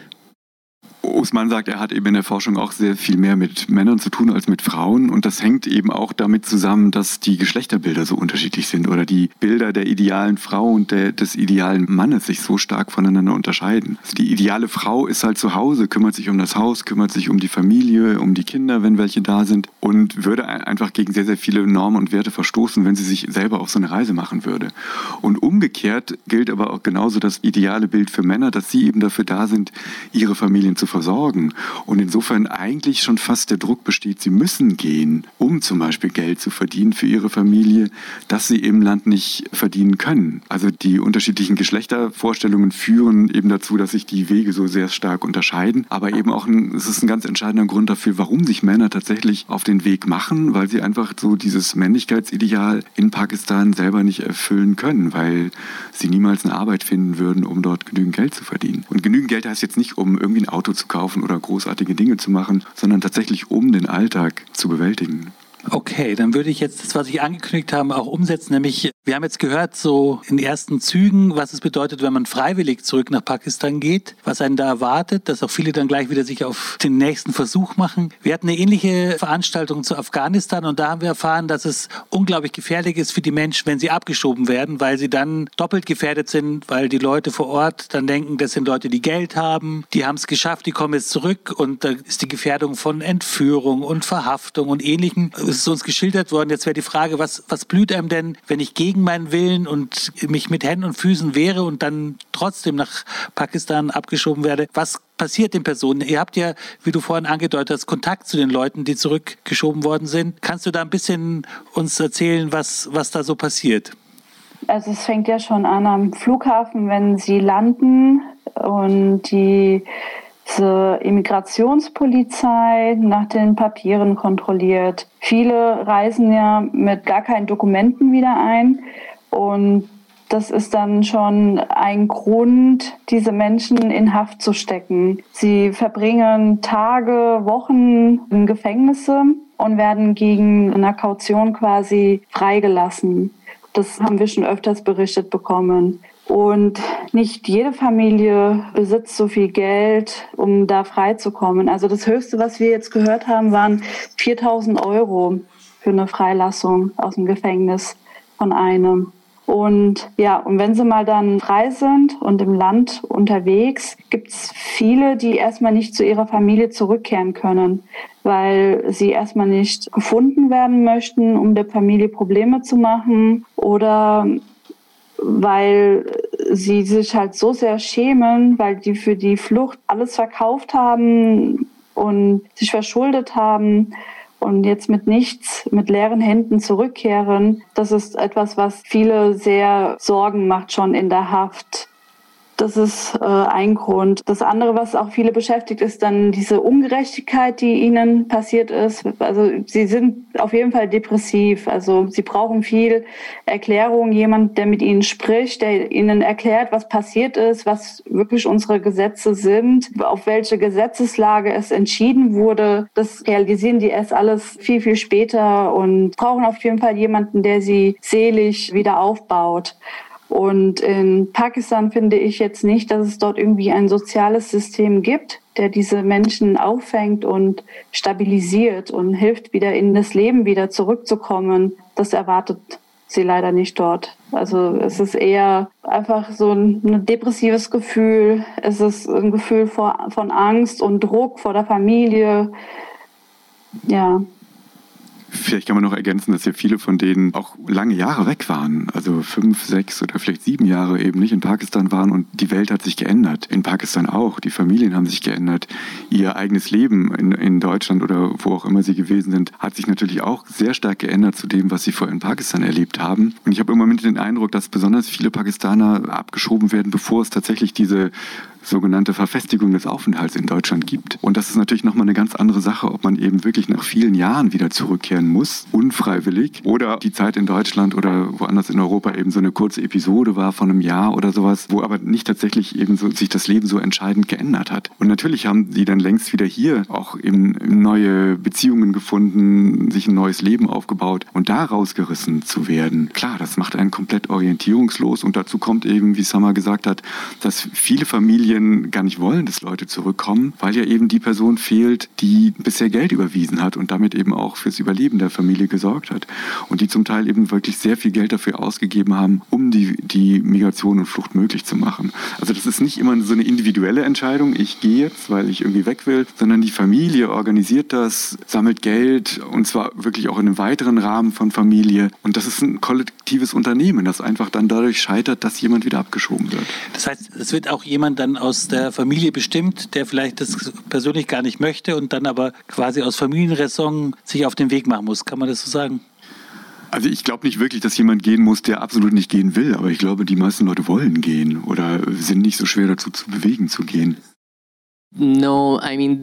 Usman sagt, er hat eben in der Forschung auch sehr viel mehr mit Männern zu tun als mit Frauen. Und das hängt eben auch damit zusammen, dass die Geschlechterbilder so unterschiedlich sind oder die Bilder der idealen Frau und der, des idealen Mannes sich so stark voneinander unterscheiden. Also die ideale Frau ist halt zu Hause, kümmert sich um das Haus, kümmert sich um die Familie, um die Kinder, wenn welche da sind und würde einfach gegen sehr, sehr viele Normen und Werte verstoßen, wenn sie sich selber auf so eine Reise machen würde. Und umgekehrt gilt aber auch genauso das ideale Bild für Männer, dass sie eben dafür da sind, ihre Familien zu versorgen. Und insofern eigentlich schon fast der Druck besteht, sie müssen gehen, um zum Beispiel Geld zu verdienen für ihre Familie, das sie im Land nicht verdienen können. Also die unterschiedlichen Geschlechtervorstellungen führen eben dazu, dass sich die Wege so sehr stark unterscheiden. Aber eben auch ein, es ist ein ganz entscheidender Grund dafür, warum sich Männer tatsächlich auf den Weg machen, weil sie einfach so dieses Männlichkeitsideal in Pakistan selber nicht erfüllen können, weil sie niemals eine Arbeit finden würden, um dort genügend Geld zu verdienen. Und genügend Geld heißt jetzt nicht, um irgendwie ein Auto zu kaufen oder großartige Dinge zu machen, sondern tatsächlich um den Alltag zu bewältigen. Okay, dann würde ich jetzt das, was ich angekündigt habe, auch umsetzen, nämlich Wir haben jetzt gehört, so in ersten Zügen, was es bedeutet, wenn man freiwillig zurück nach Pakistan geht, was einen da erwartet, dass auch viele dann gleich wieder sich auf den nächsten Versuch machen. Wir hatten eine ähnliche Veranstaltung zu Afghanistan und da haben wir erfahren, dass es unglaublich gefährlich ist für die Menschen, wenn sie abgeschoben werden, weil sie dann doppelt gefährdet sind, weil die Leute vor Ort dann denken, das sind Leute, die Geld haben, die haben es geschafft, die kommen jetzt zurück und da ist die Gefährdung von Entführung und Verhaftung und Ähnlichem. Es ist uns geschildert worden. Jetzt wäre die Frage, was, was blüht einem denn, wenn ich gegen meinen Willen und mich mit Händen und Füßen wehre und dann trotzdem nach Pakistan abgeschoben werde, was passiert den Personen? Ihr habt ja, wie du vorhin angedeutet hast, Kontakt zu den Leuten, die zurückgeschoben worden sind. Kannst du da ein bisschen uns erzählen, was, was da so passiert? Also es fängt ja schon an am Flughafen, wenn sie landen und die diese Immigrationspolizei nach den Papieren kontrolliert. Viele reisen ja mit gar keinen Dokumenten wieder ein und das ist dann schon ein Grund, diese Menschen in Haft zu stecken. Sie verbringen Tage, Wochen in Gefängnisse und werden gegen eine Kaution quasi freigelassen. Das haben wir schon öfters berichtet bekommen. Und nicht jede Familie besitzt so viel Geld, um da freizukommen. Also das Höchste, was wir jetzt gehört haben, waren 4000 Euro für eine Freilassung aus dem Gefängnis von einem. Und ja, und wenn sie mal dann frei sind und im Land unterwegs, gibt es viele, die erstmal nicht zu ihrer Familie zurückkehren können, weil sie erstmal nicht gefunden werden möchten, um der Familie Probleme zu machen oder weil sie sich halt so sehr schämen, weil die für die Flucht alles verkauft haben und sich verschuldet haben und jetzt mit nichts, mit leeren Händen zurückkehren. Das ist etwas, was viele sehr Sorgen macht schon in der Haft. Das ist äh, ein Grund. Das andere, was auch viele beschäftigt, ist dann diese Ungerechtigkeit, die ihnen passiert ist. Also sie sind auf jeden Fall depressiv. Also sie brauchen viel Erklärung, jemand, der mit ihnen spricht, der ihnen erklärt, was passiert ist, was wirklich unsere Gesetze sind, auf welche Gesetzeslage es entschieden wurde. Das realisieren die erst alles viel, viel später und brauchen auf jeden Fall jemanden, der sie seelisch wieder aufbaut. Und in Pakistan finde ich jetzt nicht, dass es dort irgendwie ein soziales System gibt, der diese Menschen auffängt und stabilisiert und hilft, wieder in das Leben wieder zurückzukommen. Das erwartet sie leider nicht dort. Also es ist eher einfach so ein, depressives Gefühl. Es ist ein Gefühl vor, von Angst und Druck vor der Familie. Ja, Vielleicht kann man noch ergänzen, dass ja viele von denen auch lange Jahre weg waren. Also fünf, sechs oder vielleicht sieben Jahre eben nicht in Pakistan waren und die Welt hat sich geändert. In Pakistan auch. Die Familien haben sich geändert. Ihr eigenes Leben in, in Deutschland oder wo auch immer sie gewesen sind, hat sich natürlich auch sehr stark geändert zu dem, was sie vorher in Pakistan erlebt haben. Und ich habe im Moment den Eindruck, dass besonders viele Pakistaner abgeschoben werden, bevor es tatsächlich diese sogenannte Verfestigung des Aufenthalts in Deutschland gibt. Und das ist natürlich nochmal eine ganz andere Sache, ob man eben wirklich nach vielen Jahren wieder zurückkehren muss, unfreiwillig, oder die Zeit in Deutschland oder woanders in Europa eben so eine kurze Episode war von einem Jahr oder sowas, wo aber nicht tatsächlich eben so sich das Leben so entscheidend geändert hat. Und natürlich haben sie dann längst wieder hier auch eben neue Beziehungen gefunden, sich ein neues Leben aufgebaut und da rausgerissen zu werden. Klar, das macht einen komplett orientierungslos und dazu kommt eben, wie Summer gesagt hat, dass viele Familien Familien gar nicht wollen, dass Leute zurückkommen, weil ja eben die Person fehlt, die bisher Geld überwiesen hat und damit eben auch fürs Überleben der Familie gesorgt hat. Und die zum Teil eben wirklich sehr viel Geld dafür ausgegeben haben, um die, die Migration und Flucht möglich zu machen. Also das ist nicht immer so eine individuelle Entscheidung, ich gehe jetzt, weil ich irgendwie weg will, sondern die Familie organisiert das, sammelt Geld und zwar wirklich auch in einem weiteren Rahmen von Familie. Und das ist ein kollektives Unternehmen, das einfach dann dadurch scheitert, dass jemand wieder abgeschoben wird. Das heißt, es wird auch jemand dann aus der Familie bestimmt, der vielleicht das persönlich gar nicht möchte und dann aber quasi aus Familienraison sich auf den Weg machen muss. Kann man das so sagen? Also ich glaube nicht wirklich, dass jemand gehen muss, der absolut nicht gehen will, aber ich glaube, die meisten Leute wollen gehen oder sind nicht so schwer dazu zu bewegen zu gehen. No, I mean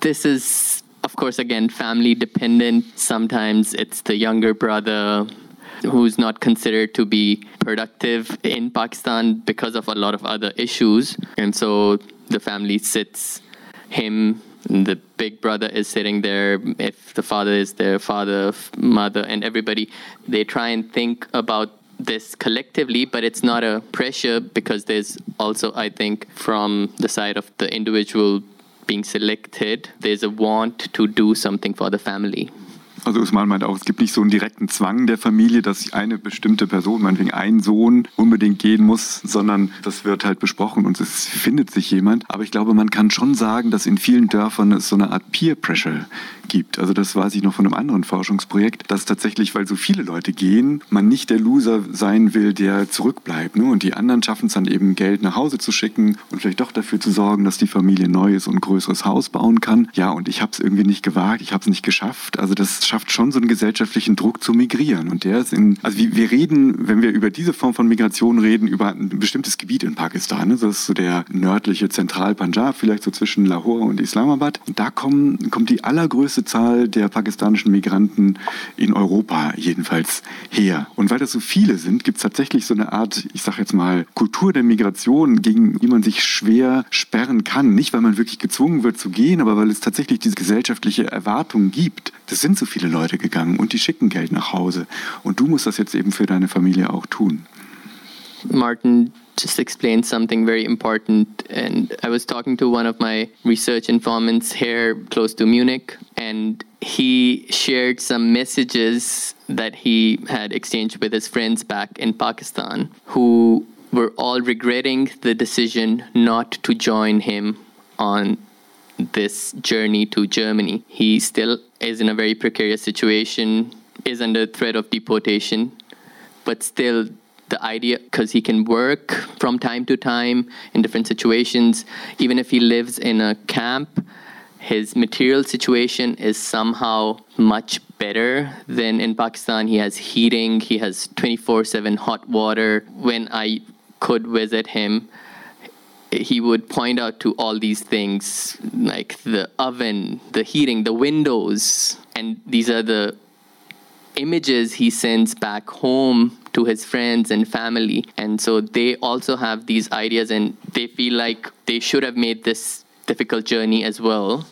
this is of course again family dependent. Sometimes it's the younger brother who's not considered to be productive in Pakistan because of a lot of other issues. And so the family sits him the big brother is sitting there if the father is there father mother and everybody they try and think about this collectively, but it's not a pressure because there's also, I think, from the side of the individual being selected, there's a want to do something for the family. Also Usman meint auch, es gibt nicht so einen direkten Zwang der Familie, dass eine bestimmte Person, meinetwegen ein Sohn, unbedingt gehen muss, sondern das wird halt besprochen und es findet sich jemand. Aber ich glaube, man kann schon sagen, dass in vielen Dörfern es so eine Art Peer Pressure gibt. Also das weiß ich noch von einem anderen Forschungsprojekt, dass tatsächlich, weil so viele Leute gehen, man nicht der Loser sein will, der zurückbleibt. Ne? Und die anderen schaffen es dann eben, Geld nach Hause zu schicken und vielleicht doch dafür zu sorgen, dass die Familie ein neues und größeres Haus bauen kann. Ja, und ich habe es irgendwie nicht gewagt, ich habe es nicht geschafft. Also das schafft schon so einen gesellschaftlichen Druck zu migrieren. Und der ist in, also wir reden, wenn wir über diese Form von Migration reden, über ein bestimmtes Gebiet in Pakistan. Ne? Das ist so der nördliche Zentral-Punjab, vielleicht so zwischen Lahore und Islamabad. Und da kommen, kommt die allergrößte Zahl der pakistanischen Migranten in Europa jedenfalls her. Und weil das so viele sind, gibt es tatsächlich so eine Art, ich sage jetzt mal, Kultur der Migration, gegen die man sich schwer sperren kann. Nicht, weil man wirklich gezwungen wird zu gehen, aber weil es tatsächlich diese gesellschaftliche Erwartung gibt. Das sind so viele Leute gegangen und die schicken Geld nach Hause. Und du musst das jetzt eben für deine Familie auch tun. Martin just explained something very important. And I was talking to one of my research informants here close to Munich, and he shared some messages that he had exchanged with his friends back in Pakistan who were all regretting the decision not to join him on this journey to Germany. He still is in a very precarious situation, is under threat of deportation, but still the idea because he can work from time to time in different situations even if he lives in a camp his material situation is somehow much better than in Pakistan. He has heating, he has 24 7 hot water. When I could visit him, he would point out to all these things like the oven, the heating, the windows, and these are the images he sends back home to his friends and family. And so they also have these ideas and they feel like they should have made this difficult journey as well.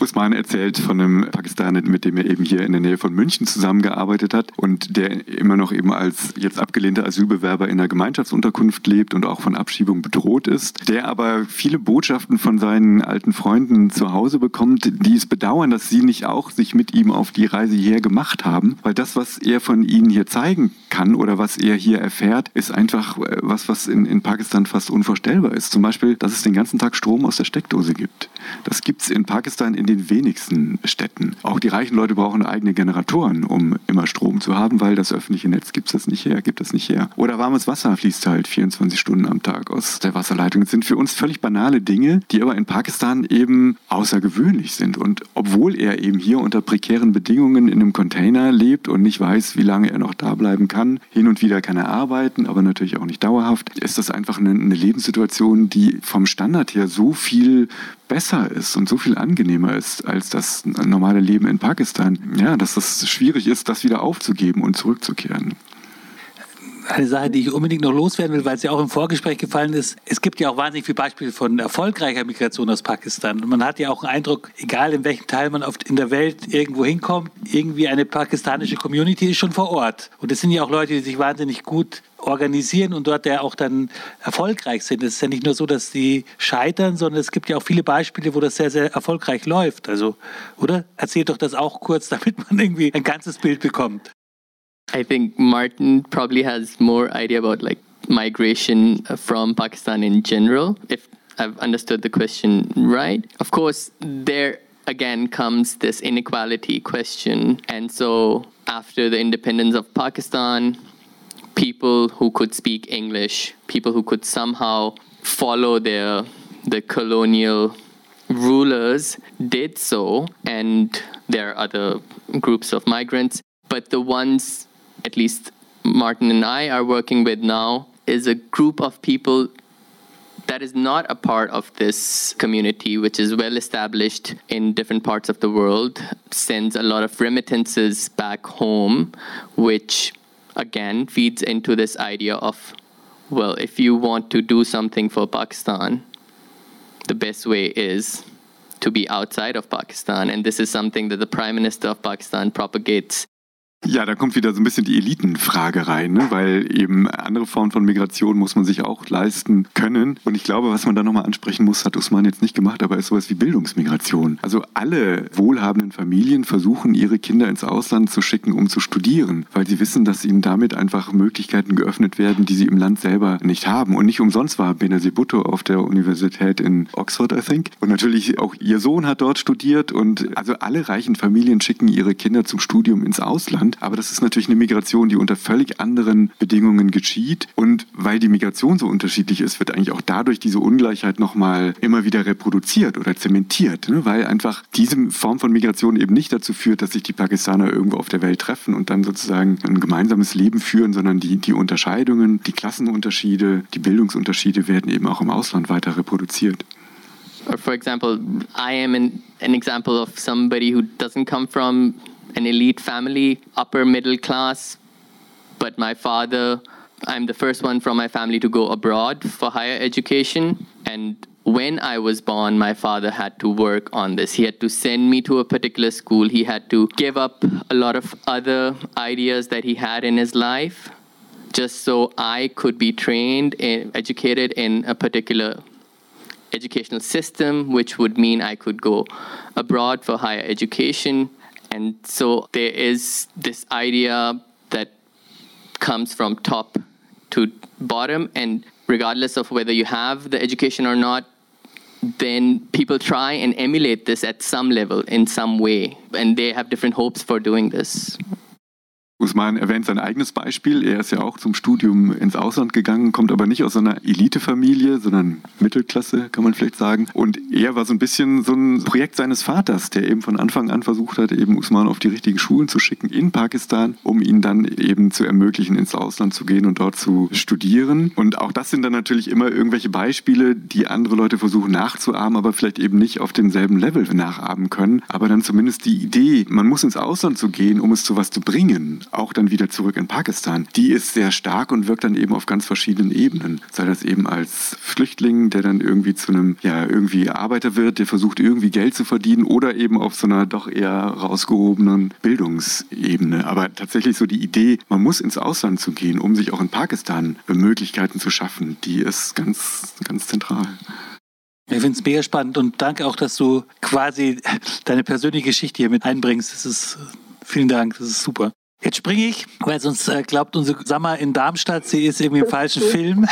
Usman erzählt von einem Pakistaner, mit dem er eben hier in der Nähe von München zusammengearbeitet hat und der immer noch eben als jetzt abgelehnter Asylbewerber in einer Gemeinschaftsunterkunft lebt und auch von Abschiebung bedroht ist, der aber viele Botschaften von seinen alten Freunden zu Hause bekommt, die es bedauern, dass sie nicht auch sich mit ihm auf die Reise hierher gemacht haben, weil das, was er von ihnen hier zeigen kann oder was er hier erfährt, ist einfach äh, was, was in, in Pakistan fast unvorstellbar ist. Zum Beispiel, dass es den ganzen Tag Strom aus der Steckdose gibt. Das gibt es in Pakistan in den wenigsten Städten. Auch die reichen Leute brauchen eigene Generatoren, um immer Strom zu haben, weil das öffentliche Netz gibt das nicht her, gibt das nicht her. Oder warmes Wasser fließt halt 24 Stunden am Tag aus der Wasserleitung. Das sind für uns völlig banale Dinge, die aber in Pakistan eben außergewöhnlich sind. Und obwohl er eben hier unter prekären Bedingungen in einem Container lebt und nicht weiß, wie lange er noch da bleiben kann, hin und wieder kann er arbeiten, aber natürlich auch nicht dauerhaft, ist das einfach eine Lebenssituation, die vom Standard her so viel besser ist und so viel angenehmer ist als das normale Leben in Pakistan, ja, dass es schwierig ist, das wieder aufzugeben und zurückzukehren eine Sache, die ich unbedingt noch loswerden will, weil es ja auch im Vorgespräch gefallen ist. Es gibt ja auch wahnsinnig viele Beispiele von erfolgreicher Migration aus Pakistan. Und man hat ja auch einen Eindruck, egal in welchem Teil man oft in der Welt irgendwo hinkommt, irgendwie eine pakistanische Community ist schon vor Ort. Und es sind ja auch Leute, die sich wahnsinnig gut organisieren und dort ja auch dann erfolgreich sind. Es ist ja nicht nur so, dass die scheitern, sondern es gibt ja auch viele Beispiele, wo das sehr, sehr erfolgreich läuft. Also, oder? Erzählt doch das auch kurz, damit man irgendwie ein ganzes Bild bekommt. I think Martin probably has more idea about like migration uh, from Pakistan in general. If I've understood the question right, of course there again comes this inequality question, and so after the independence of Pakistan, people who could speak English, people who could somehow follow their the colonial rulers did so, and there are other groups of migrants. But the ones at least Martin and I are working with now is a group of people that is not a part of this community, which is well established in different parts of the world, sends a lot of remittances back home, which again feeds into this idea of, well, if you want to do something for Pakistan, the best way is to be outside of Pakistan. And this is something that the Prime Minister of Pakistan propagates Ja, da kommt wieder so ein bisschen die Elitenfrage rein, ne? weil eben andere Formen von Migration muss man sich auch leisten können. Und ich glaube, was man da nochmal ansprechen muss, hat Usman jetzt nicht gemacht, aber ist sowas wie Bildungsmigration. Also alle wohlhabenden Familien versuchen, ihre Kinder ins Ausland zu schicken, um zu studieren, weil sie wissen, dass ihnen damit einfach Möglichkeiten geöffnet werden, die sie im Land selber nicht haben. Und nicht umsonst war Benazir Bhutto auf der Universität in Oxford, I think. Und natürlich auch ihr Sohn hat dort studiert und also alle reichen Familien schicken ihre Kinder zum Studium ins Ausland. Land. Aber das ist natürlich eine Migration, die unter völlig anderen Bedingungen geschieht. Und weil die Migration so unterschiedlich ist, wird eigentlich auch dadurch diese Ungleichheit nochmal immer wieder reproduziert oder zementiert. Ne? Weil einfach diese Form von Migration eben nicht dazu führt, dass sich die Pakistaner irgendwo auf der Welt treffen und dann sozusagen ein gemeinsames Leben führen, sondern die, die Unterscheidungen, die Klassenunterschiede, die Bildungsunterschiede werden eben auch im Ausland weiter reproduziert. for example, I am an, an example of somebody who doesn't come from an elite family, upper middle class, but my father, I'm the first one from my family to go abroad for higher education. And when I was born, my father had to work on this. He had to send me to a particular school. He had to give up a lot of other ideas that he had in his life just so I could be trained and educated in a particular educational system, which would mean I could go abroad for higher education. And so there is this idea that comes from top to bottom, and regardless of whether you have the education or not, then people try and emulate this at some level in some way, and they have different hopes for doing this. Usman erwähnt sein eigenes Beispiel. Er ist ja auch zum Studium ins Ausland gegangen, kommt aber nicht aus einer Elitefamilie, sondern Mittelklasse, kann man vielleicht sagen. Und er war so ein bisschen so ein Projekt seines Vaters, der eben von Anfang an versucht hat, eben Usman auf die richtigen Schulen zu schicken in Pakistan, um ihn dann eben zu ermöglichen, ins Ausland zu gehen und dort zu studieren. Und auch das sind dann natürlich immer irgendwelche Beispiele, die andere Leute versuchen nachzuahmen, aber vielleicht eben nicht auf demselben Level nachahmen können. Aber dann zumindest die Idee, man muss ins Ausland zu gehen, um es zu was zu bringen auch dann wieder zurück in Pakistan, die ist sehr stark und wirkt dann eben auf ganz verschiedenen Ebenen. Sei das eben als Flüchtling, der dann irgendwie zu einem, ja, irgendwie Arbeiter wird, der versucht irgendwie Geld zu verdienen oder eben auf so einer doch eher rausgehobenen Bildungsebene. Aber tatsächlich so die Idee, man muss ins Ausland zu gehen, um sich auch in Pakistan Möglichkeiten zu schaffen, die ist ganz, ganz zentral. Ich finde es mega spannend und danke auch, dass du quasi deine persönliche Geschichte hier mit einbringst. Das ist, vielen Dank, das ist super. Jetzt springe ich, weil sonst äh, glaubt unsere Sammer in Darmstadt, sie ist irgendwie im falschen Film.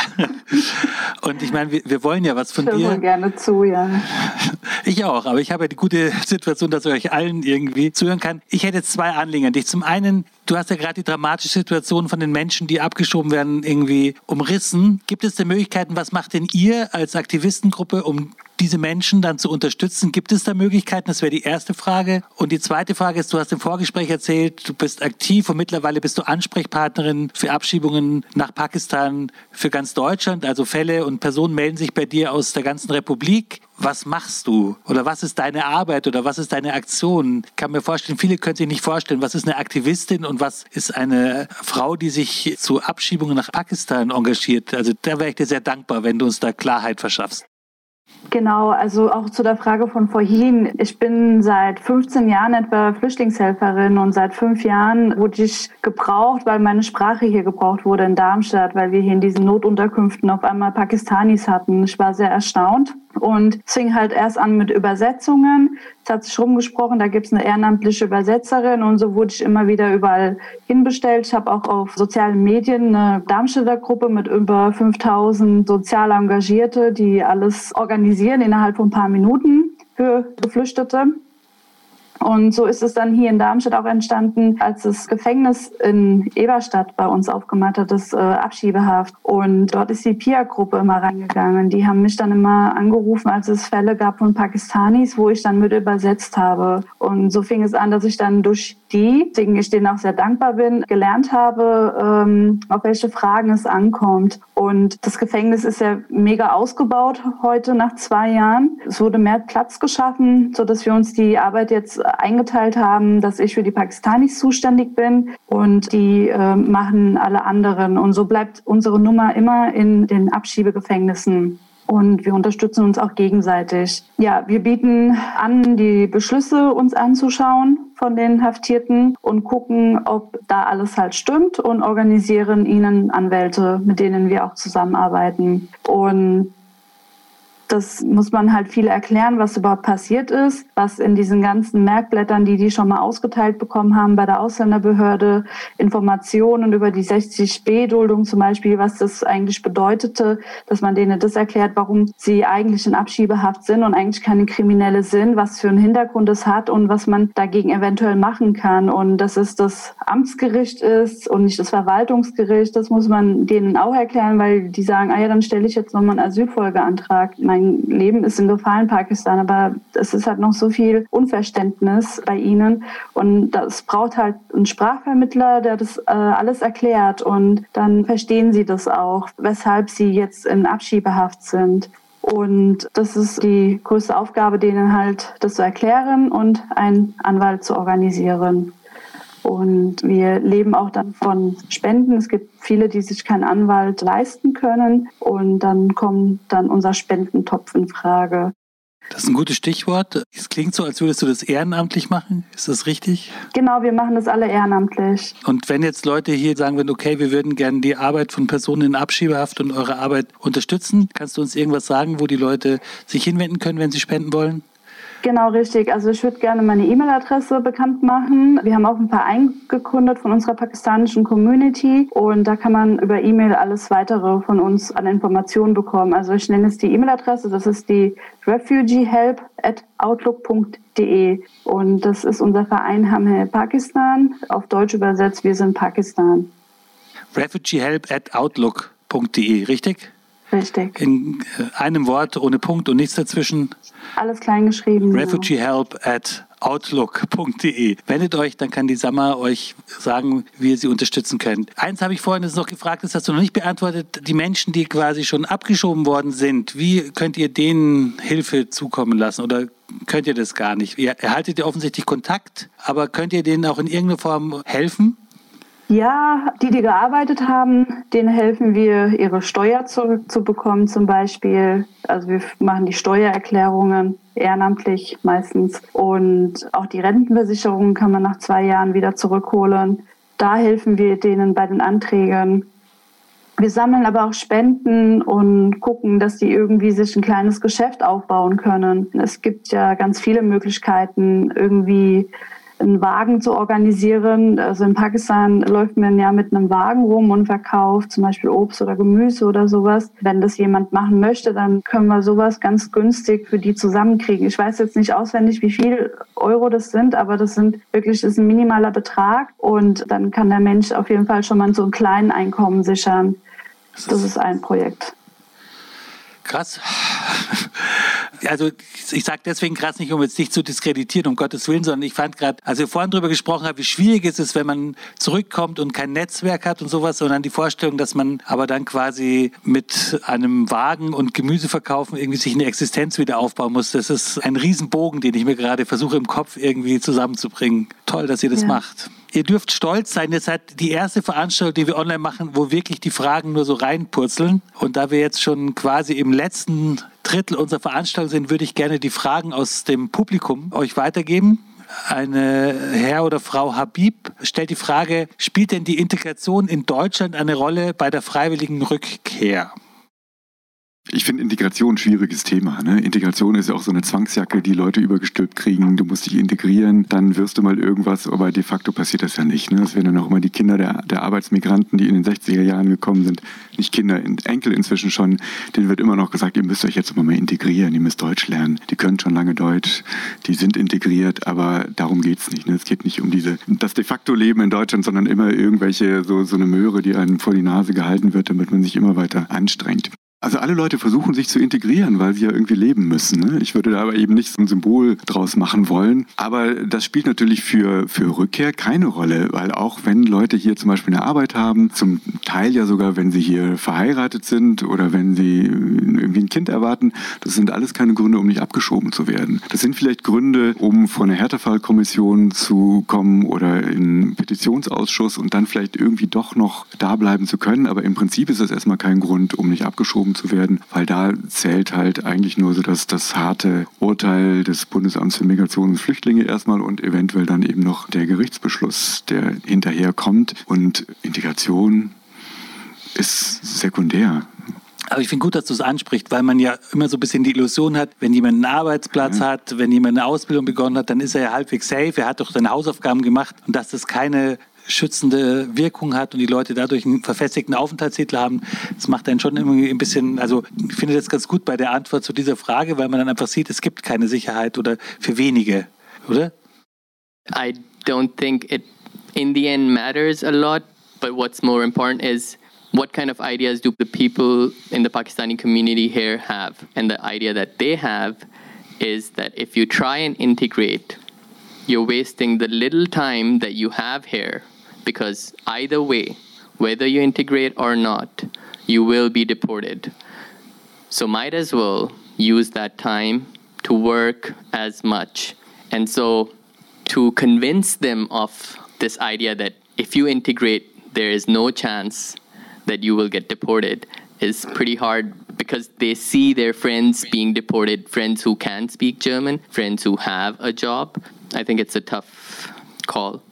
Und ich meine, wir, wir, wollen ja was von ich dir. Ich gerne zu, ja. Ich auch, aber ich habe ja die gute Situation, dass ich euch allen irgendwie zuhören kann. Ich hätte zwei Anliegen an dich. Zum einen, du hast ja gerade die dramatische Situation von den Menschen, die abgeschoben werden, irgendwie umrissen. Gibt es denn Möglichkeiten, was macht denn ihr als Aktivistengruppe, um diese Menschen dann zu unterstützen? Gibt es da Möglichkeiten? Das wäre die erste Frage. Und die zweite Frage ist, du hast im Vorgespräch erzählt, du bist aktiv und mittlerweile bist du Ansprechpartnerin für Abschiebungen nach Pakistan für ganz Deutschland. Also Fälle und Personen melden sich bei dir aus der ganzen Republik. Was machst du? Oder was ist deine Arbeit? Oder was ist deine Aktion? Ich kann mir vorstellen, viele können sich nicht vorstellen, was ist eine Aktivistin und was ist eine Frau, die sich zu Abschiebungen nach Pakistan engagiert. Also da wäre ich dir sehr dankbar, wenn du uns da Klarheit verschaffst. Genau, also auch zu der Frage von vorhin. Ich bin seit 15 Jahren etwa Flüchtlingshelferin und seit fünf Jahren wurde ich gebraucht, weil meine Sprache hier gebraucht wurde in Darmstadt, weil wir hier in diesen Notunterkünften auf einmal Pakistanis hatten. Ich war sehr erstaunt und fing halt erst an mit Übersetzungen. Es hat sich rumgesprochen, da gibt es eine ehrenamtliche Übersetzerin und so wurde ich immer wieder überall hinbestellt. Ich habe auch auf sozialen Medien eine Darmstädter Gruppe mit über 5000 sozial Engagierte, die alles organisieren innerhalb von ein paar Minuten für Geflüchtete. Und so ist es dann hier in Darmstadt auch entstanden, als das Gefängnis in Eberstadt bei uns aufgemacht hat, das äh, Abschiebehaft. Und dort ist die PIA-Gruppe immer reingegangen. Die haben mich dann immer angerufen, als es Fälle gab von Pakistanis, wo ich dann mit übersetzt habe. Und so fing es an, dass ich dann durch die, deswegen ich denen auch sehr dankbar bin, gelernt habe, ähm, auf welche Fragen es ankommt. Und das Gefängnis ist ja mega ausgebaut heute nach zwei Jahren. Es wurde mehr Platz geschaffen, so dass wir uns die Arbeit jetzt eingeteilt haben, dass ich für die Pakistanis zuständig bin und die äh, machen alle anderen. Und so bleibt unsere Nummer immer in den Abschiebegefängnissen und wir unterstützen uns auch gegenseitig. Ja, wir bieten an, die Beschlüsse uns anzuschauen von den Haftierten und gucken, ob da alles halt stimmt und organisieren ihnen Anwälte, mit denen wir auch zusammenarbeiten. Und das muss man halt viel erklären, was überhaupt passiert ist, was in diesen ganzen Merkblättern, die die schon mal ausgeteilt bekommen haben bei der Ausländerbehörde, Informationen über die 60b-Duldung zum Beispiel, was das eigentlich bedeutete, dass man denen das erklärt, warum sie eigentlich in Abschiebehaft sind und eigentlich keine Kriminelle sind, was für einen Hintergrund es hat und was man dagegen eventuell machen kann. Und dass es das Amtsgericht ist und nicht das Verwaltungsgericht, das muss man denen auch erklären, weil die sagen, ah ja, dann stelle ich jetzt nochmal einen Asylfolgeantrag. Mein mein Leben ist in Gefallen Pakistan, aber es ist halt noch so viel Unverständnis bei ihnen und das braucht halt einen Sprachvermittler, der das äh, alles erklärt und dann verstehen sie das auch, weshalb sie jetzt in Abschiebehaft sind. Und das ist die größte Aufgabe, denen halt das zu erklären und einen Anwalt zu organisieren. Und wir leben auch dann von Spenden. Es gibt viele, die sich keinen Anwalt leisten können. Und dann kommt dann unser Spendentopf in Frage. Das ist ein gutes Stichwort. Es klingt so, als würdest du das ehrenamtlich machen. Ist das richtig? Genau, wir machen das alle ehrenamtlich. Und wenn jetzt Leute hier sagen würden, okay, wir würden gerne die Arbeit von Personen in Abschiebehaft und eure Arbeit unterstützen, kannst du uns irgendwas sagen, wo die Leute sich hinwenden können, wenn sie spenden wollen? Genau, richtig. Also ich würde gerne meine E-Mail-Adresse bekannt machen. Wir haben auch ein paar eingegründet von unserer pakistanischen Community und da kann man über E-Mail alles weitere von uns an Informationen bekommen. Also ich nenne jetzt die E-Mail-Adresse, das ist die refugeehelp at outlook.de und das ist unser Verein Hamhe Pakistan. Auf Deutsch übersetzt, wir sind Pakistan. refugeehelp at outlook.de, richtig? Richtig. In äh, einem Wort, ohne Punkt und nichts dazwischen. Alles klein geschrieben. Refugeehelp at outlook.de. Wendet euch, dann kann die Sammer euch sagen, wie ihr sie unterstützen könnt. Eins habe ich vorhin noch gefragt, das hast du noch nicht beantwortet. Die Menschen, die quasi schon abgeschoben worden sind, wie könnt ihr denen Hilfe zukommen lassen oder könnt ihr das gar nicht? Ihr erhaltet ja offensichtlich Kontakt, aber könnt ihr denen auch in irgendeiner Form helfen? Ja, die, die gearbeitet haben, denen helfen wir, ihre Steuer zurückzubekommen zum Beispiel. Also wir machen die Steuererklärungen ehrenamtlich meistens. Und auch die Rentenversicherung kann man nach zwei Jahren wieder zurückholen. Da helfen wir denen bei den Anträgen. Wir sammeln aber auch Spenden und gucken, dass die irgendwie sich ein kleines Geschäft aufbauen können. Es gibt ja ganz viele Möglichkeiten, irgendwie einen Wagen zu organisieren. Also in Pakistan läuft man ja mit einem Wagen rum und verkauft zum Beispiel Obst oder Gemüse oder sowas. Wenn das jemand machen möchte, dann können wir sowas ganz günstig für die zusammenkriegen. Ich weiß jetzt nicht auswendig, wie viel Euro das sind, aber das sind wirklich das ist ein minimaler Betrag und dann kann der Mensch auf jeden Fall schon mal so ein kleines Einkommen sichern. Das ist ein Projekt. Krass also ich sage deswegen krass nicht, um jetzt nicht zu diskreditieren, um Gottes Willen, sondern ich fand gerade, als wir vorhin darüber gesprochen haben, wie schwierig es ist, wenn man zurückkommt und kein Netzwerk hat und sowas, sondern die Vorstellung, dass man aber dann quasi mit einem Wagen und Gemüse verkaufen irgendwie sich eine Existenz wieder aufbauen muss. Das ist ein Riesenbogen, den ich mir gerade versuche im Kopf irgendwie zusammenzubringen. Toll, dass ihr das ja. macht. Ihr dürft stolz sein, ihr seid die erste Veranstaltung, die wir online machen, wo wirklich die Fragen nur so reinpurzeln. Und da wir jetzt schon quasi im letzten Drittel unserer Veranstaltung sind, würde ich gerne die Fragen aus dem Publikum euch weitergeben. Eine Herr oder Frau Habib stellt die Frage, spielt denn die Integration in Deutschland eine Rolle bei der freiwilligen Rückkehr? Ich finde Integration ein schwieriges Thema. Ne? Integration ist ja auch so eine Zwangsjacke, die Leute übergestülpt kriegen. Du musst dich integrieren, dann wirst du mal irgendwas, aber de facto passiert das ja nicht. Ne? Das werden dann auch immer die Kinder der, der Arbeitsmigranten, die in den 60er Jahren gekommen sind, nicht Kinder, Enkel inzwischen schon, denen wird immer noch gesagt, ihr müsst euch jetzt immer mehr integrieren, ihr müsst Deutsch lernen. Die können schon lange Deutsch, die sind integriert, aber darum geht es nicht. Ne? Es geht nicht um diese, das de facto Leben in Deutschland, sondern immer irgendwelche, so, so eine Möhre, die einem vor die Nase gehalten wird, damit man sich immer weiter anstrengt. Also alle Leute versuchen sich zu integrieren, weil sie ja irgendwie leben müssen. Ne? Ich würde da aber eben nicht so ein Symbol draus machen wollen. Aber das spielt natürlich für, für Rückkehr keine Rolle, weil auch wenn Leute hier zum Beispiel eine Arbeit haben, zum Teil ja sogar, wenn sie hier verheiratet sind oder wenn sie irgendwie ein Kind erwarten, das sind alles keine Gründe, um nicht abgeschoben zu werden. Das sind vielleicht Gründe, um vor eine Härtefallkommission zu kommen oder in einen Petitionsausschuss und dann vielleicht irgendwie doch noch da bleiben zu können. Aber im Prinzip ist das erstmal kein Grund, um nicht abgeschoben abgeschoben zu werden, weil da zählt halt eigentlich nur so das, das harte Urteil des Bundesamts für Migration und Flüchtlinge erstmal und eventuell dann eben noch der Gerichtsbeschluss, der hinterher kommt. Und Integration ist sekundär. Aber ich finde gut, dass du es ansprichst, weil man ja immer so ein bisschen die Illusion hat, wenn jemand einen Arbeitsplatz ja. hat, wenn jemand eine Ausbildung begonnen hat, dann ist er ja halbwegs safe, er hat doch seine Hausaufgaben gemacht und dass das keine schützende Wirkung hat und die Leute dadurch einen verfestigten Aufenthaltstitel haben, das macht einen schon irgendwie ein bisschen, also ich finde das ganz gut bei der Antwort zu dieser Frage, weil man dann einfach sieht, es gibt keine Sicherheit oder für wenige, oder? I don't think it in the end matters a lot, but what's more important is what kind of ideas do the people in the Pakistani community here have? And the idea that they have is that if you try and integrate, you're wasting the little time that you have here because either way, whether you integrate or not, you will be deported. So might as well use that time to work as much. And so to convince them of this idea that if you integrate, there is no chance that you will get deported is pretty hard because they see their friends being deported, friends who can speak German, friends who have a job. I think it's a tough call.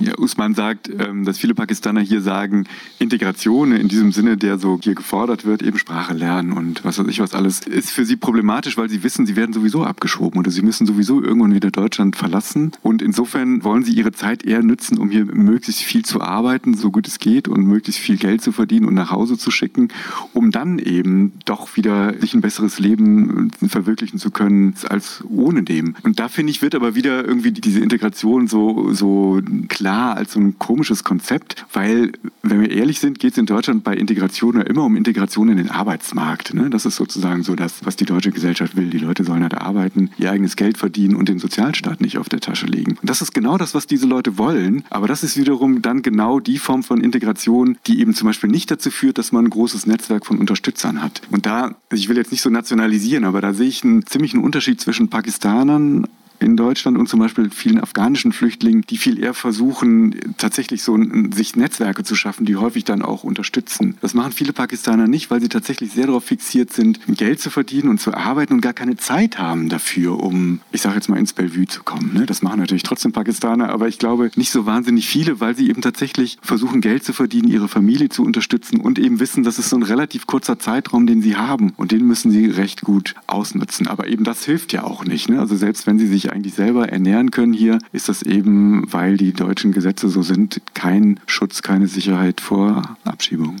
Ja, Usman sagt, ähm, dass viele Pakistaner hier sagen, Integration in diesem Sinne, der so hier gefordert wird, eben Sprache lernen und was weiß ich was alles, ist für sie problematisch, weil sie wissen, sie werden sowieso abgeschoben oder sie müssen sowieso irgendwann wieder Deutschland verlassen. Und insofern wollen sie ihre Zeit eher nutzen, um hier möglichst viel zu arbeiten, so gut es geht und möglichst viel Geld zu verdienen und nach Hause zu schicken, um dann eben doch wieder sich ein besseres Leben verwirklichen zu können als ohne dem. Und da finde ich, wird aber wieder irgendwie diese Integration so, so klar klar als so ein komisches Konzept, weil, wenn wir ehrlich sind, geht es in Deutschland bei Integration ja immer um Integration in den Arbeitsmarkt. Ne? Das ist sozusagen so das, was die deutsche Gesellschaft will. Die Leute sollen halt arbeiten, ihr eigenes Geld verdienen und den Sozialstaat nicht auf der Tasche legen. Und das ist genau das, was diese Leute wollen. Aber das ist wiederum dann genau die Form von Integration, die eben zum Beispiel nicht dazu führt, dass man ein großes Netzwerk von Unterstützern hat. Und da, ich will jetzt nicht so nationalisieren, aber da sehe ich einen ziemlichen Unterschied zwischen Pakistanern in Deutschland und zum Beispiel vielen afghanischen Flüchtlingen, die viel eher versuchen, tatsächlich so sich Netzwerke zu schaffen, die häufig dann auch unterstützen. Das machen viele Pakistaner nicht, weil sie tatsächlich sehr darauf fixiert sind, Geld zu verdienen und zu arbeiten und gar keine Zeit haben dafür, um, ich sage jetzt mal, ins Bellevue zu kommen. Ne? Das machen natürlich trotzdem Pakistaner, aber ich glaube nicht so wahnsinnig viele, weil sie eben tatsächlich versuchen, Geld zu verdienen, ihre Familie zu unterstützen und eben wissen, das ist so ein relativ kurzer Zeitraum, den sie haben und den müssen sie recht gut ausnutzen. Aber eben das hilft ja auch nicht. Ne? Also selbst wenn sie sich eigentlich selber ernähren können hier, ist das eben, weil die deutschen Gesetze so sind, kein Schutz, keine Sicherheit vor Abschiebung.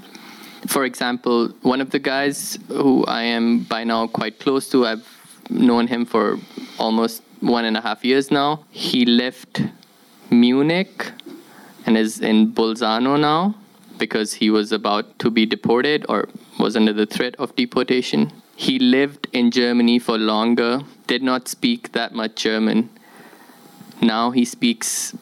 For example, one of the guys who I am by now quite close to, I've known him for almost one and a half years now. He left Munich and is in Bolzano now because he was about to be deported or was under the threat of deportation. He lived in Germany for longer, did not speak that much German. Now he speaks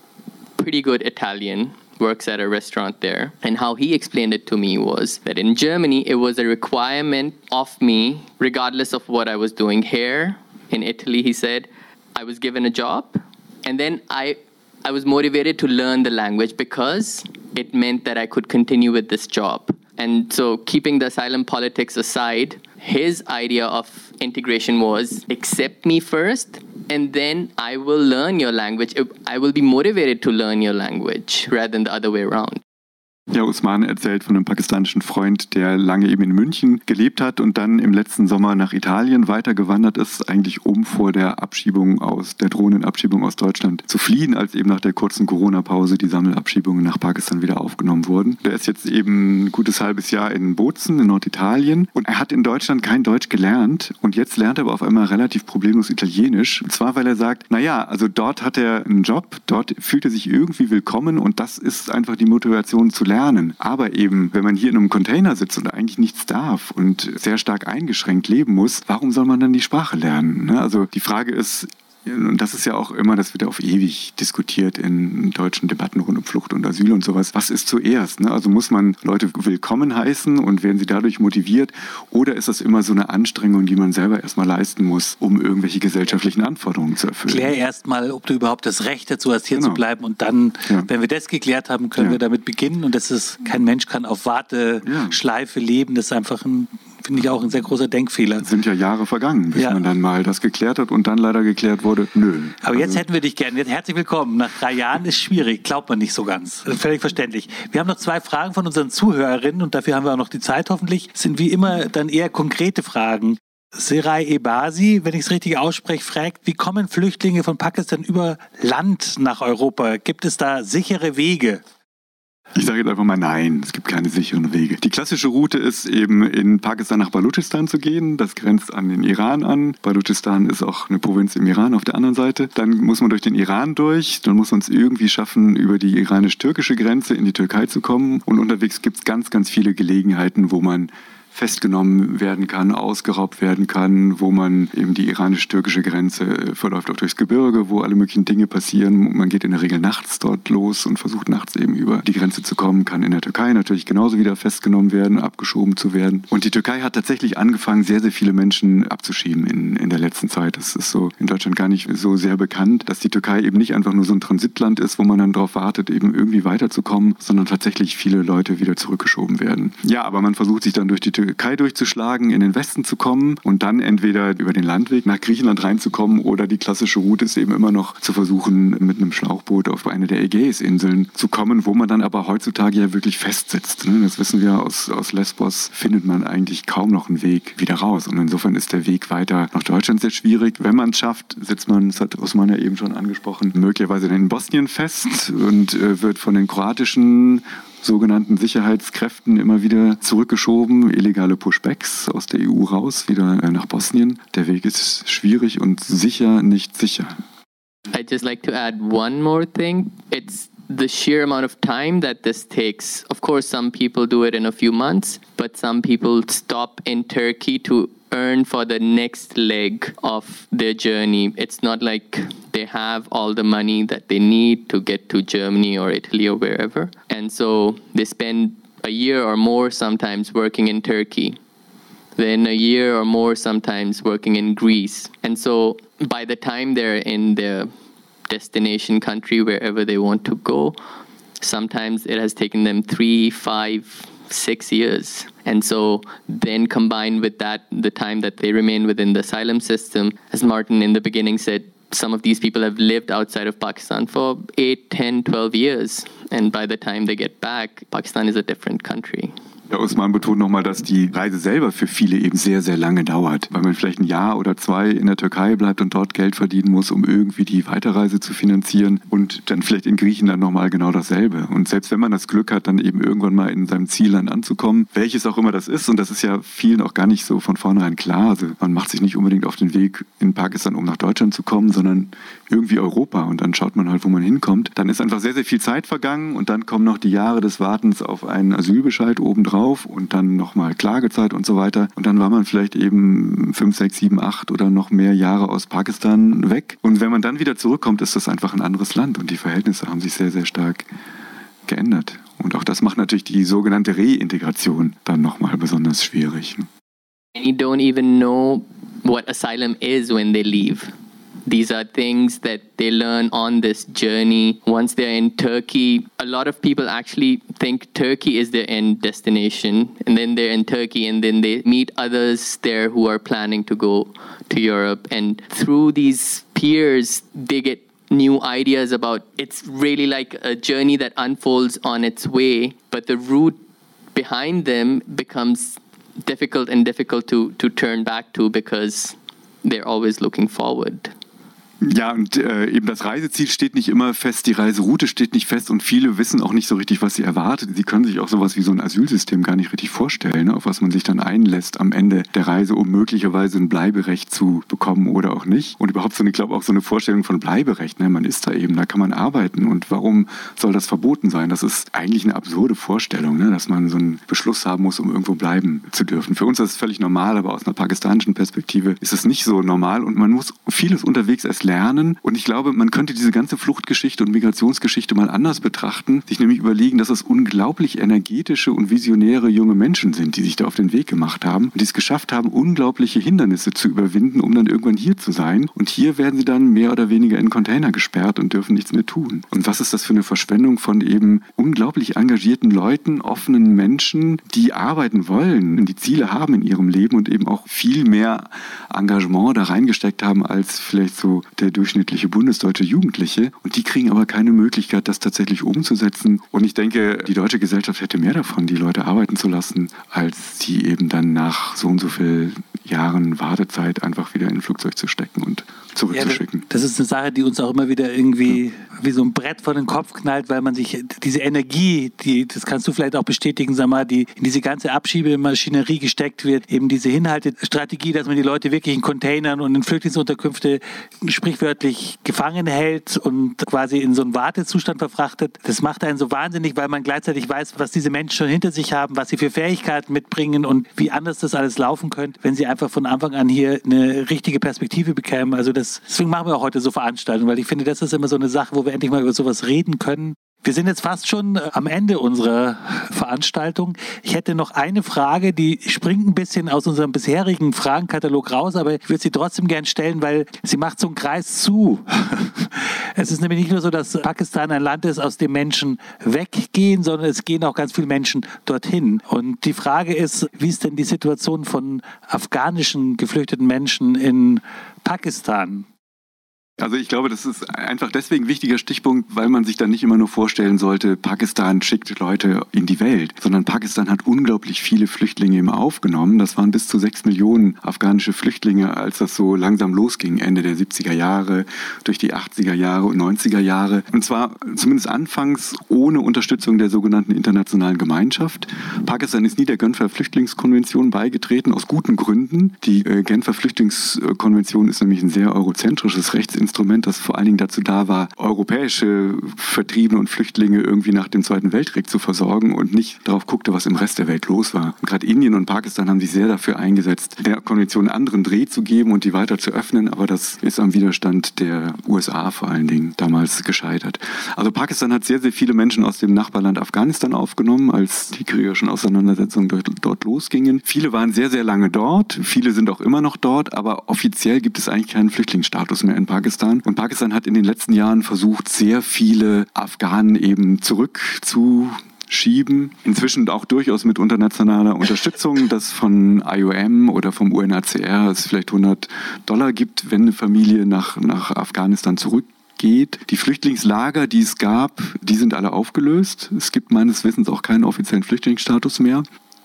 pretty good Italian, works at a restaurant there. And how he explained it to me was that in Germany, it was a requirement of me, regardless of what I was doing here. In Italy, he said, I was given a job. And then I, I was motivated to learn the language because it meant that I could continue with this job. And so, keeping the asylum politics aside, his idea of integration was accept me first, and then I will learn your language. I will be motivated to learn your language rather than the other way around. Ja, Usman erzählt von einem pakistanischen Freund, der lange eben in München gelebt hat und dann im letzten Sommer nach Italien weitergewandert ist, eigentlich um vor der Abschiebung aus, der drohenden Abschiebung aus Deutschland zu fliehen, als eben nach der kurzen Corona-Pause die Sammelabschiebungen nach Pakistan wieder aufgenommen wurden. Der ist jetzt eben ein gutes halbes Jahr in Bozen in Norditalien und er hat in Deutschland kein Deutsch gelernt und jetzt lernt er aber auf einmal relativ problemlos Italienisch. Und zwar, weil er sagt, naja, also dort hat er einen Job, dort fühlt er sich irgendwie willkommen und das ist einfach die Motivation zu lernen. Aber eben, wenn man hier in einem Container sitzt und eigentlich nichts darf und sehr stark eingeschränkt leben muss, warum soll man dann die Sprache lernen? Ne? Also die Frage ist, und das ist ja auch immer, das wird ja auf ewig diskutiert in deutschen Debatten rund um Flucht und Asyl und sowas. Was ist zuerst? Ne? Also muss man Leute willkommen heißen und werden sie dadurch motiviert? Oder ist das immer so eine Anstrengung, die man selber erstmal leisten muss, um irgendwelche gesellschaftlichen Anforderungen zu erfüllen? Klär erstmal, ob du überhaupt das Recht dazu hast, hier genau. zu bleiben. Und dann, ja. wenn wir das geklärt haben, können ja. wir damit beginnen. Und das ist, kein Mensch kann auf Warteschleife ja. leben. Das ist einfach ein Finde ich auch ein sehr großer Denkfehler. Es sind ja Jahre vergangen, bis ja. man dann mal das geklärt hat und dann leider geklärt wurde, nö. Aber also jetzt hätten wir dich gerne. Jetzt herzlich willkommen. Nach drei Jahren ist schwierig, glaubt man nicht so ganz. Völlig verständlich. Wir haben noch zwei Fragen von unseren Zuhörerinnen und dafür haben wir auch noch die Zeit hoffentlich. Das sind wie immer dann eher konkrete Fragen. Serai Ebasi, wenn ich es richtig ausspreche, fragt, wie kommen Flüchtlinge von Pakistan über Land nach Europa? Gibt es da sichere Wege? Ich sage jetzt einfach mal nein, es gibt keine sicheren Wege. Die klassische Route ist eben in Pakistan nach Baluchistan zu gehen. Das grenzt an den Iran an. Baluchistan ist auch eine Provinz im Iran auf der anderen Seite. Dann muss man durch den Iran durch. Dann muss man es irgendwie schaffen, über die iranisch-türkische Grenze in die Türkei zu kommen. Und unterwegs gibt es ganz, ganz viele Gelegenheiten, wo man festgenommen werden kann, ausgeraubt werden kann, wo man eben die iranisch-türkische Grenze äh, verläuft auch durchs Gebirge, wo alle möglichen Dinge passieren. Man geht in der Regel nachts dort los und versucht nachts eben über die Grenze zu kommen, kann in der Türkei natürlich genauso wieder festgenommen werden, abgeschoben zu werden. Und die Türkei hat tatsächlich angefangen, sehr, sehr viele Menschen abzuschieben in, in der letzten Zeit. Das ist so in Deutschland gar nicht so sehr bekannt, dass die Türkei eben nicht einfach nur so ein Transitland ist, wo man dann darauf wartet, eben irgendwie weiterzukommen, sondern tatsächlich viele Leute wieder zurückgeschoben werden. Ja, aber man versucht sich dann durch die Türkei durchzuschlagen, in den Westen zu kommen und dann entweder über den Landweg nach Griechenland reinzukommen oder die klassische Route ist eben immer noch zu versuchen, mit einem Schlauchboot auf eine der Ägäisinseln zu kommen, wo man dann aber heutzutage ja wirklich festsitzt. Ne? Das wissen wir aus, aus Lesbos, findet man eigentlich kaum noch einen Weg wieder raus. Und insofern ist der Weg weiter nach Deutschland sehr schwierig. Wenn man es schafft, sitzt man, das hat Osman ja eben schon angesprochen, möglicherweise in Bosnien fest und äh, wird von den kroatischen sogenannten Sicherheitskräften immer wieder zurückgeschoben, illegale Pushbacks aus der EU raus, wieder äh, nach Bosnien. Der Weg ist schwierig und sicher nicht sicher. I'd just like to add one more thing. It's the sheer amount of time that this takes. Of course, some people do it in a few months, but some people stop in Turkey to earn for the next leg of their journey. It's not like they have all the money that they need to get to Germany or Italy or wherever. And so they spend a year or more sometimes working in Turkey. Then a year or more sometimes working in Greece. And so by the time they're in their destination country, wherever they want to go, sometimes it has taken them three, five, six years. And so, then combined with that, the time that they remain within the asylum system, as Martin in the beginning said, some of these people have lived outside of Pakistan for 8, 10, 12 years. And by the time they get back, Pakistan is a different country. Ja, Usman betont nochmal, dass die Reise selber für viele eben sehr, sehr lange dauert, weil man vielleicht ein Jahr oder zwei in der Türkei bleibt und dort Geld verdienen muss, um irgendwie die Weiterreise zu finanzieren. Und dann vielleicht in Griechenland nochmal genau dasselbe. Und selbst wenn man das Glück hat, dann eben irgendwann mal in seinem Zielland anzukommen, welches auch immer das ist, und das ist ja vielen auch gar nicht so von vornherein klar, also man macht sich nicht unbedingt auf den Weg in Pakistan, um nach Deutschland zu kommen, sondern irgendwie Europa. Und dann schaut man halt, wo man hinkommt. Dann ist einfach sehr, sehr viel Zeit vergangen und dann kommen noch die Jahre des Wartens auf einen Asylbescheid obendrauf drauf und dann nochmal Klagezeit und so weiter. Und dann war man vielleicht eben fünf, sechs, sieben, acht oder noch mehr Jahre aus Pakistan weg. Und wenn man dann wieder zurückkommt, ist das einfach ein anderes Land und die Verhältnisse haben sich sehr, sehr stark geändert. Und auch das macht natürlich die sogenannte Reintegration dann nochmal besonders schwierig. You don't even know what asylum is when they leave. These are things that they learn on this journey. Once they're in Turkey, a lot of people actually think Turkey is their end destination. And then they're in Turkey and then they meet others there who are planning to go to Europe. And through these peers, they get new ideas about it's really like a journey that unfolds on its way, but the route behind them becomes difficult and difficult to, to turn back to because they're always looking forward. Ja, und äh, eben das Reiseziel steht nicht immer fest, die Reiseroute steht nicht fest und viele wissen auch nicht so richtig, was sie erwartet. Sie können sich auch sowas wie so ein Asylsystem gar nicht richtig vorstellen, ne, auf was man sich dann einlässt am Ende der Reise, um möglicherweise ein Bleiberecht zu bekommen oder auch nicht. Und überhaupt so eine, glaube auch so eine Vorstellung von Bleiberecht. Ne? Man ist da eben, da kann man arbeiten und warum soll das verboten sein? Das ist eigentlich eine absurde Vorstellung, ne? dass man so einen Beschluss haben muss, um irgendwo bleiben zu dürfen. Für uns ist das völlig normal, aber aus einer pakistanischen Perspektive ist es nicht so normal und man muss vieles unterwegs erst lernen. Und ich glaube, man könnte diese ganze Fluchtgeschichte und Migrationsgeschichte mal anders betrachten, sich nämlich überlegen, dass es unglaublich energetische und visionäre junge Menschen sind, die sich da auf den Weg gemacht haben und die es geschafft haben, unglaubliche Hindernisse zu überwinden, um dann irgendwann hier zu sein. Und hier werden sie dann mehr oder weniger in Container gesperrt und dürfen nichts mehr tun. Und was ist das für eine Verschwendung von eben unglaublich engagierten Leuten, offenen Menschen, die arbeiten wollen und die Ziele haben in ihrem Leben und eben auch viel mehr Engagement da reingesteckt haben als vielleicht so der durchschnittliche bundesdeutsche Jugendliche. Und die kriegen aber keine Möglichkeit, das tatsächlich umzusetzen. Und ich denke, die deutsche Gesellschaft hätte mehr davon, die Leute arbeiten zu lassen, als die eben dann nach so und so viel Jahren Wartezeit einfach wieder in ein Flugzeug zu stecken und zurückzuschicken. Ja, das ist eine Sache, die uns auch immer wieder irgendwie wie so ein Brett vor den Kopf knallt, weil man sich diese Energie, die, das kannst du vielleicht auch bestätigen, sag mal, die in diese ganze Abschiebemaschinerie gesteckt wird, eben diese Hinhaltestrategie, dass man die Leute wirklich in Containern und in Flüchtlingsunterkünfte sprichwörtlich gefangen hält und quasi in so einen Wartezustand verfrachtet. Das macht einen so wahnsinnig, weil man gleichzeitig weiß, was diese Menschen schon hinter sich haben, was sie für Fähigkeiten mitbringen und wie anders das alles laufen könnte, wenn sie einfach von Anfang an hier eine richtige Perspektive bekämen. Also das, deswegen machen wir auch heute so Veranstaltungen, weil ich finde, das ist immer so eine Sache, wo wir endlich mal über sowas reden können. Wir sind jetzt fast schon äh, am Ende unserer Veranstaltung. Ich hätte noch eine Frage, die springt ein bisschen aus unserem bisherigen Fragenkatalog raus, aber ich würde sie trotzdem gern stellen, weil sie macht so einen Kreis zu. Es ist nämlich nicht nur so, dass Pakistan ein Land ist, aus dem Menschen weggehen, sondern es gehen auch ganz viele Menschen dorthin. Und die Frage ist, wie ist denn die Situation von afghanischen geflüchteten Menschen in Pakistan? Also ich glaube, das ist einfach deswegen ein wichtiger Stichpunkt, weil man sich dann nicht immer nur vorstellen sollte, Pakistan schickt Leute in die Welt, sondern Pakistan hat unglaublich viele Flüchtlinge immer aufgenommen. Das waren bis zu sechs Millionen afghanische Flüchtlinge, als das so langsam losging, Ende der 70er Jahre, durch die 80er Jahre und 90er Jahre. Und zwar zumindest anfangs ohne Unterstützung der sogenannten internationalen Gemeinschaft. Pakistan ist nie der Genfer Flüchtlingskonvention beigetreten, aus guten Gründen. Die äh, Genfer Flüchtlingskonvention ist nämlich ein sehr eurozentrisches Rechtsinstrument Instrument, das vor allen Dingen dazu da war, europäische Vertriebene und Flüchtlinge irgendwie nach dem Zweiten Weltkrieg zu versorgen und nicht darauf guckte, was im Rest der Welt los war. Gerade Indien und Pakistan haben sich sehr dafür eingesetzt, der Konvention einen anderen Dreh zu geben und die weiter zu öffnen, aber das ist am Widerstand der USA vor allen Dingen damals gescheitert. Also Pakistan hat sehr, sehr viele Menschen aus dem Nachbarland Afghanistan aufgenommen, als die kriegerischen Auseinandersetzungen dort, dort losgingen. Viele waren sehr, sehr lange dort, viele sind auch immer noch dort, aber offiziell gibt es eigentlich keinen Flüchtlingsstatus mehr in Pakistan. Pakistan. Und Pakistan hat in den letzten Jahren versucht, sehr viele Afghanen eben zurückzuschieben. Inzwischen auch durchaus mit internationaler Unterstützung, dass von IOM oder vom UNHCR es vielleicht 100 Dollar gibt, wenn eine Familie nach, nach Afghanistan zurückgeht. Die Flüchtlingslager, die es gab, die sind alle aufgelöst. Es gibt meines Wissens auch keinen offiziellen Flüchtlingsstatus mehr.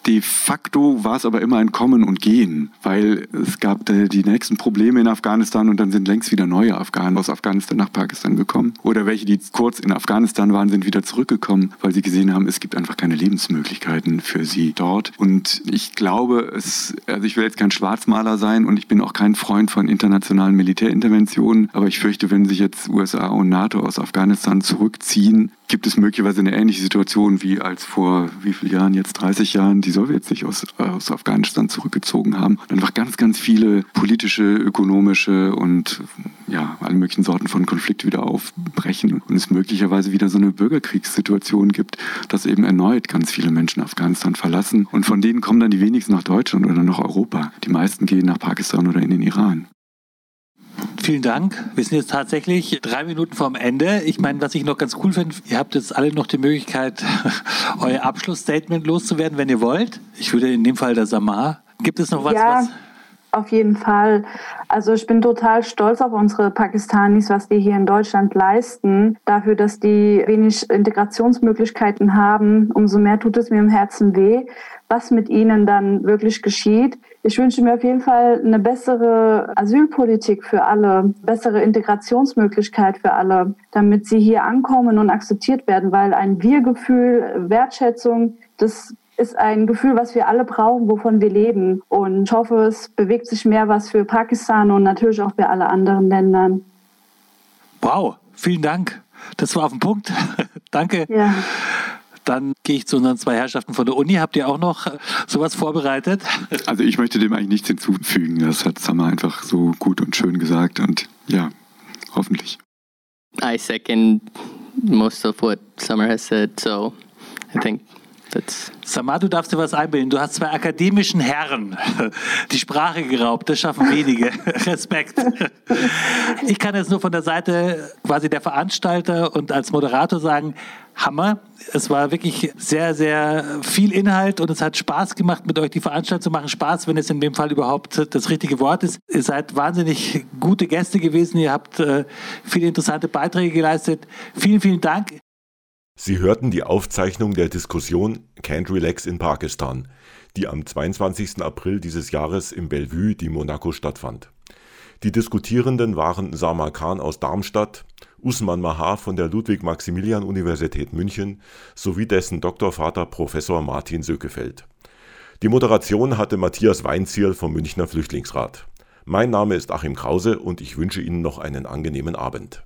De facto war es aber immer ein Kommen und Gehen, weil es gab die nächsten Probleme in Afghanistan und dann sind längst wieder neue Afghanen aus Afghanistan nach Pakistan gekommen. Oder welche, die kurz in Afghanistan waren, sind wieder zurückgekommen, weil sie gesehen haben, es gibt einfach keine Lebensmöglichkeiten für sie dort. Und ich glaube, es, also ich will jetzt kein Schwarzmaler sein und ich bin auch kein Freund von internationalen Militärinterventionen, aber ich fürchte, wenn sich jetzt USA und NATO aus Afghanistan zurückziehen, gibt es möglicherweise eine ähnliche Situation wie als vor wie vielen Jahren, jetzt 30 Jahren, die Sowjets sich aus, aus Afghanistan zurückgezogen haben und einfach ganz, ganz viele politische, ökonomische und ja, alle möglichen Sorten von Konflikte wieder aufbrechen und es möglicherweise wieder so eine Bürgerkriegssituation gibt, dass eben erneut ganz viele Menschen Afghanistan verlassen und von denen kommen dann die wenigsten nach Deutschland oder nach Europa. Die meisten gehen nach Pakistan oder in den Iran. Vielen Dank. Wir sind jetzt tatsächlich drei Minuten vorm Ende. Ich meine, was ich noch ganz cool finde, ihr habt jetzt alle noch die Möglichkeit, euer Abschlussstatement loszuwerden, wenn ihr wollt. Ich würde in dem Fall der Samar. Gibt es noch was? Ja. was auf jeden Fall. Also ich bin total stolz auf unsere Pakistanis, was die hier in Deutschland leisten. Dafür, dass die wenig Integrationsmöglichkeiten haben, umso mehr tut es mir im Herzen weh, was mit ihnen dann wirklich geschieht. Ich wünsche mir auf jeden Fall eine bessere Asylpolitik für alle, bessere Integrationsmöglichkeit für alle, damit sie hier ankommen und akzeptiert werden, weil ein Wir-Gefühl, Wertschätzung, das ist ein Gefühl, was wir alle brauchen, wovon wir leben. Und ich hoffe, es bewegt sich mehr was für Pakistan und natürlich auch für alle anderen Länder. Wow, vielen Dank. Das war auf den Punkt. Danke. Ja. Dann gehe ich zu unseren zwei Herrschaften von der Uni. Habt ihr auch noch äh, sowas vorbereitet? Also ich möchte dem eigentlich nichts hinzufügen. Das hat Sammer einfach so gut und schön gesagt. Und ja, hoffentlich. I second most of what Summer has said, so I think that's Samar, du darfst dir was einbilden. Du hast zwei akademischen Herren die Sprache geraubt. Das schaffen wenige. Respekt. Ich kann jetzt nur von der Seite quasi der Veranstalter und als Moderator sagen, Hammer. Es war wirklich sehr, sehr viel Inhalt und es hat Spaß gemacht, mit euch die Veranstaltung zu machen. Spaß, wenn es in dem Fall überhaupt das richtige Wort ist. Ihr seid wahnsinnig gute Gäste gewesen. Ihr habt äh, viele interessante Beiträge geleistet. Vielen, vielen Dank. Sie hörten die Aufzeichnung der Diskussion Can't Relax in Pakistan, die am 22. April dieses Jahres im Bellevue di Monaco stattfand. Die Diskutierenden waren Samar Khan aus Darmstadt, Usman Mahar von der Ludwig-Maximilian-Universität München sowie dessen Doktorvater Professor Martin Sökefeld. Die Moderation hatte Matthias Weinzierl vom Münchner Flüchtlingsrat. Mein Name ist Achim Krause und ich wünsche Ihnen noch einen angenehmen Abend.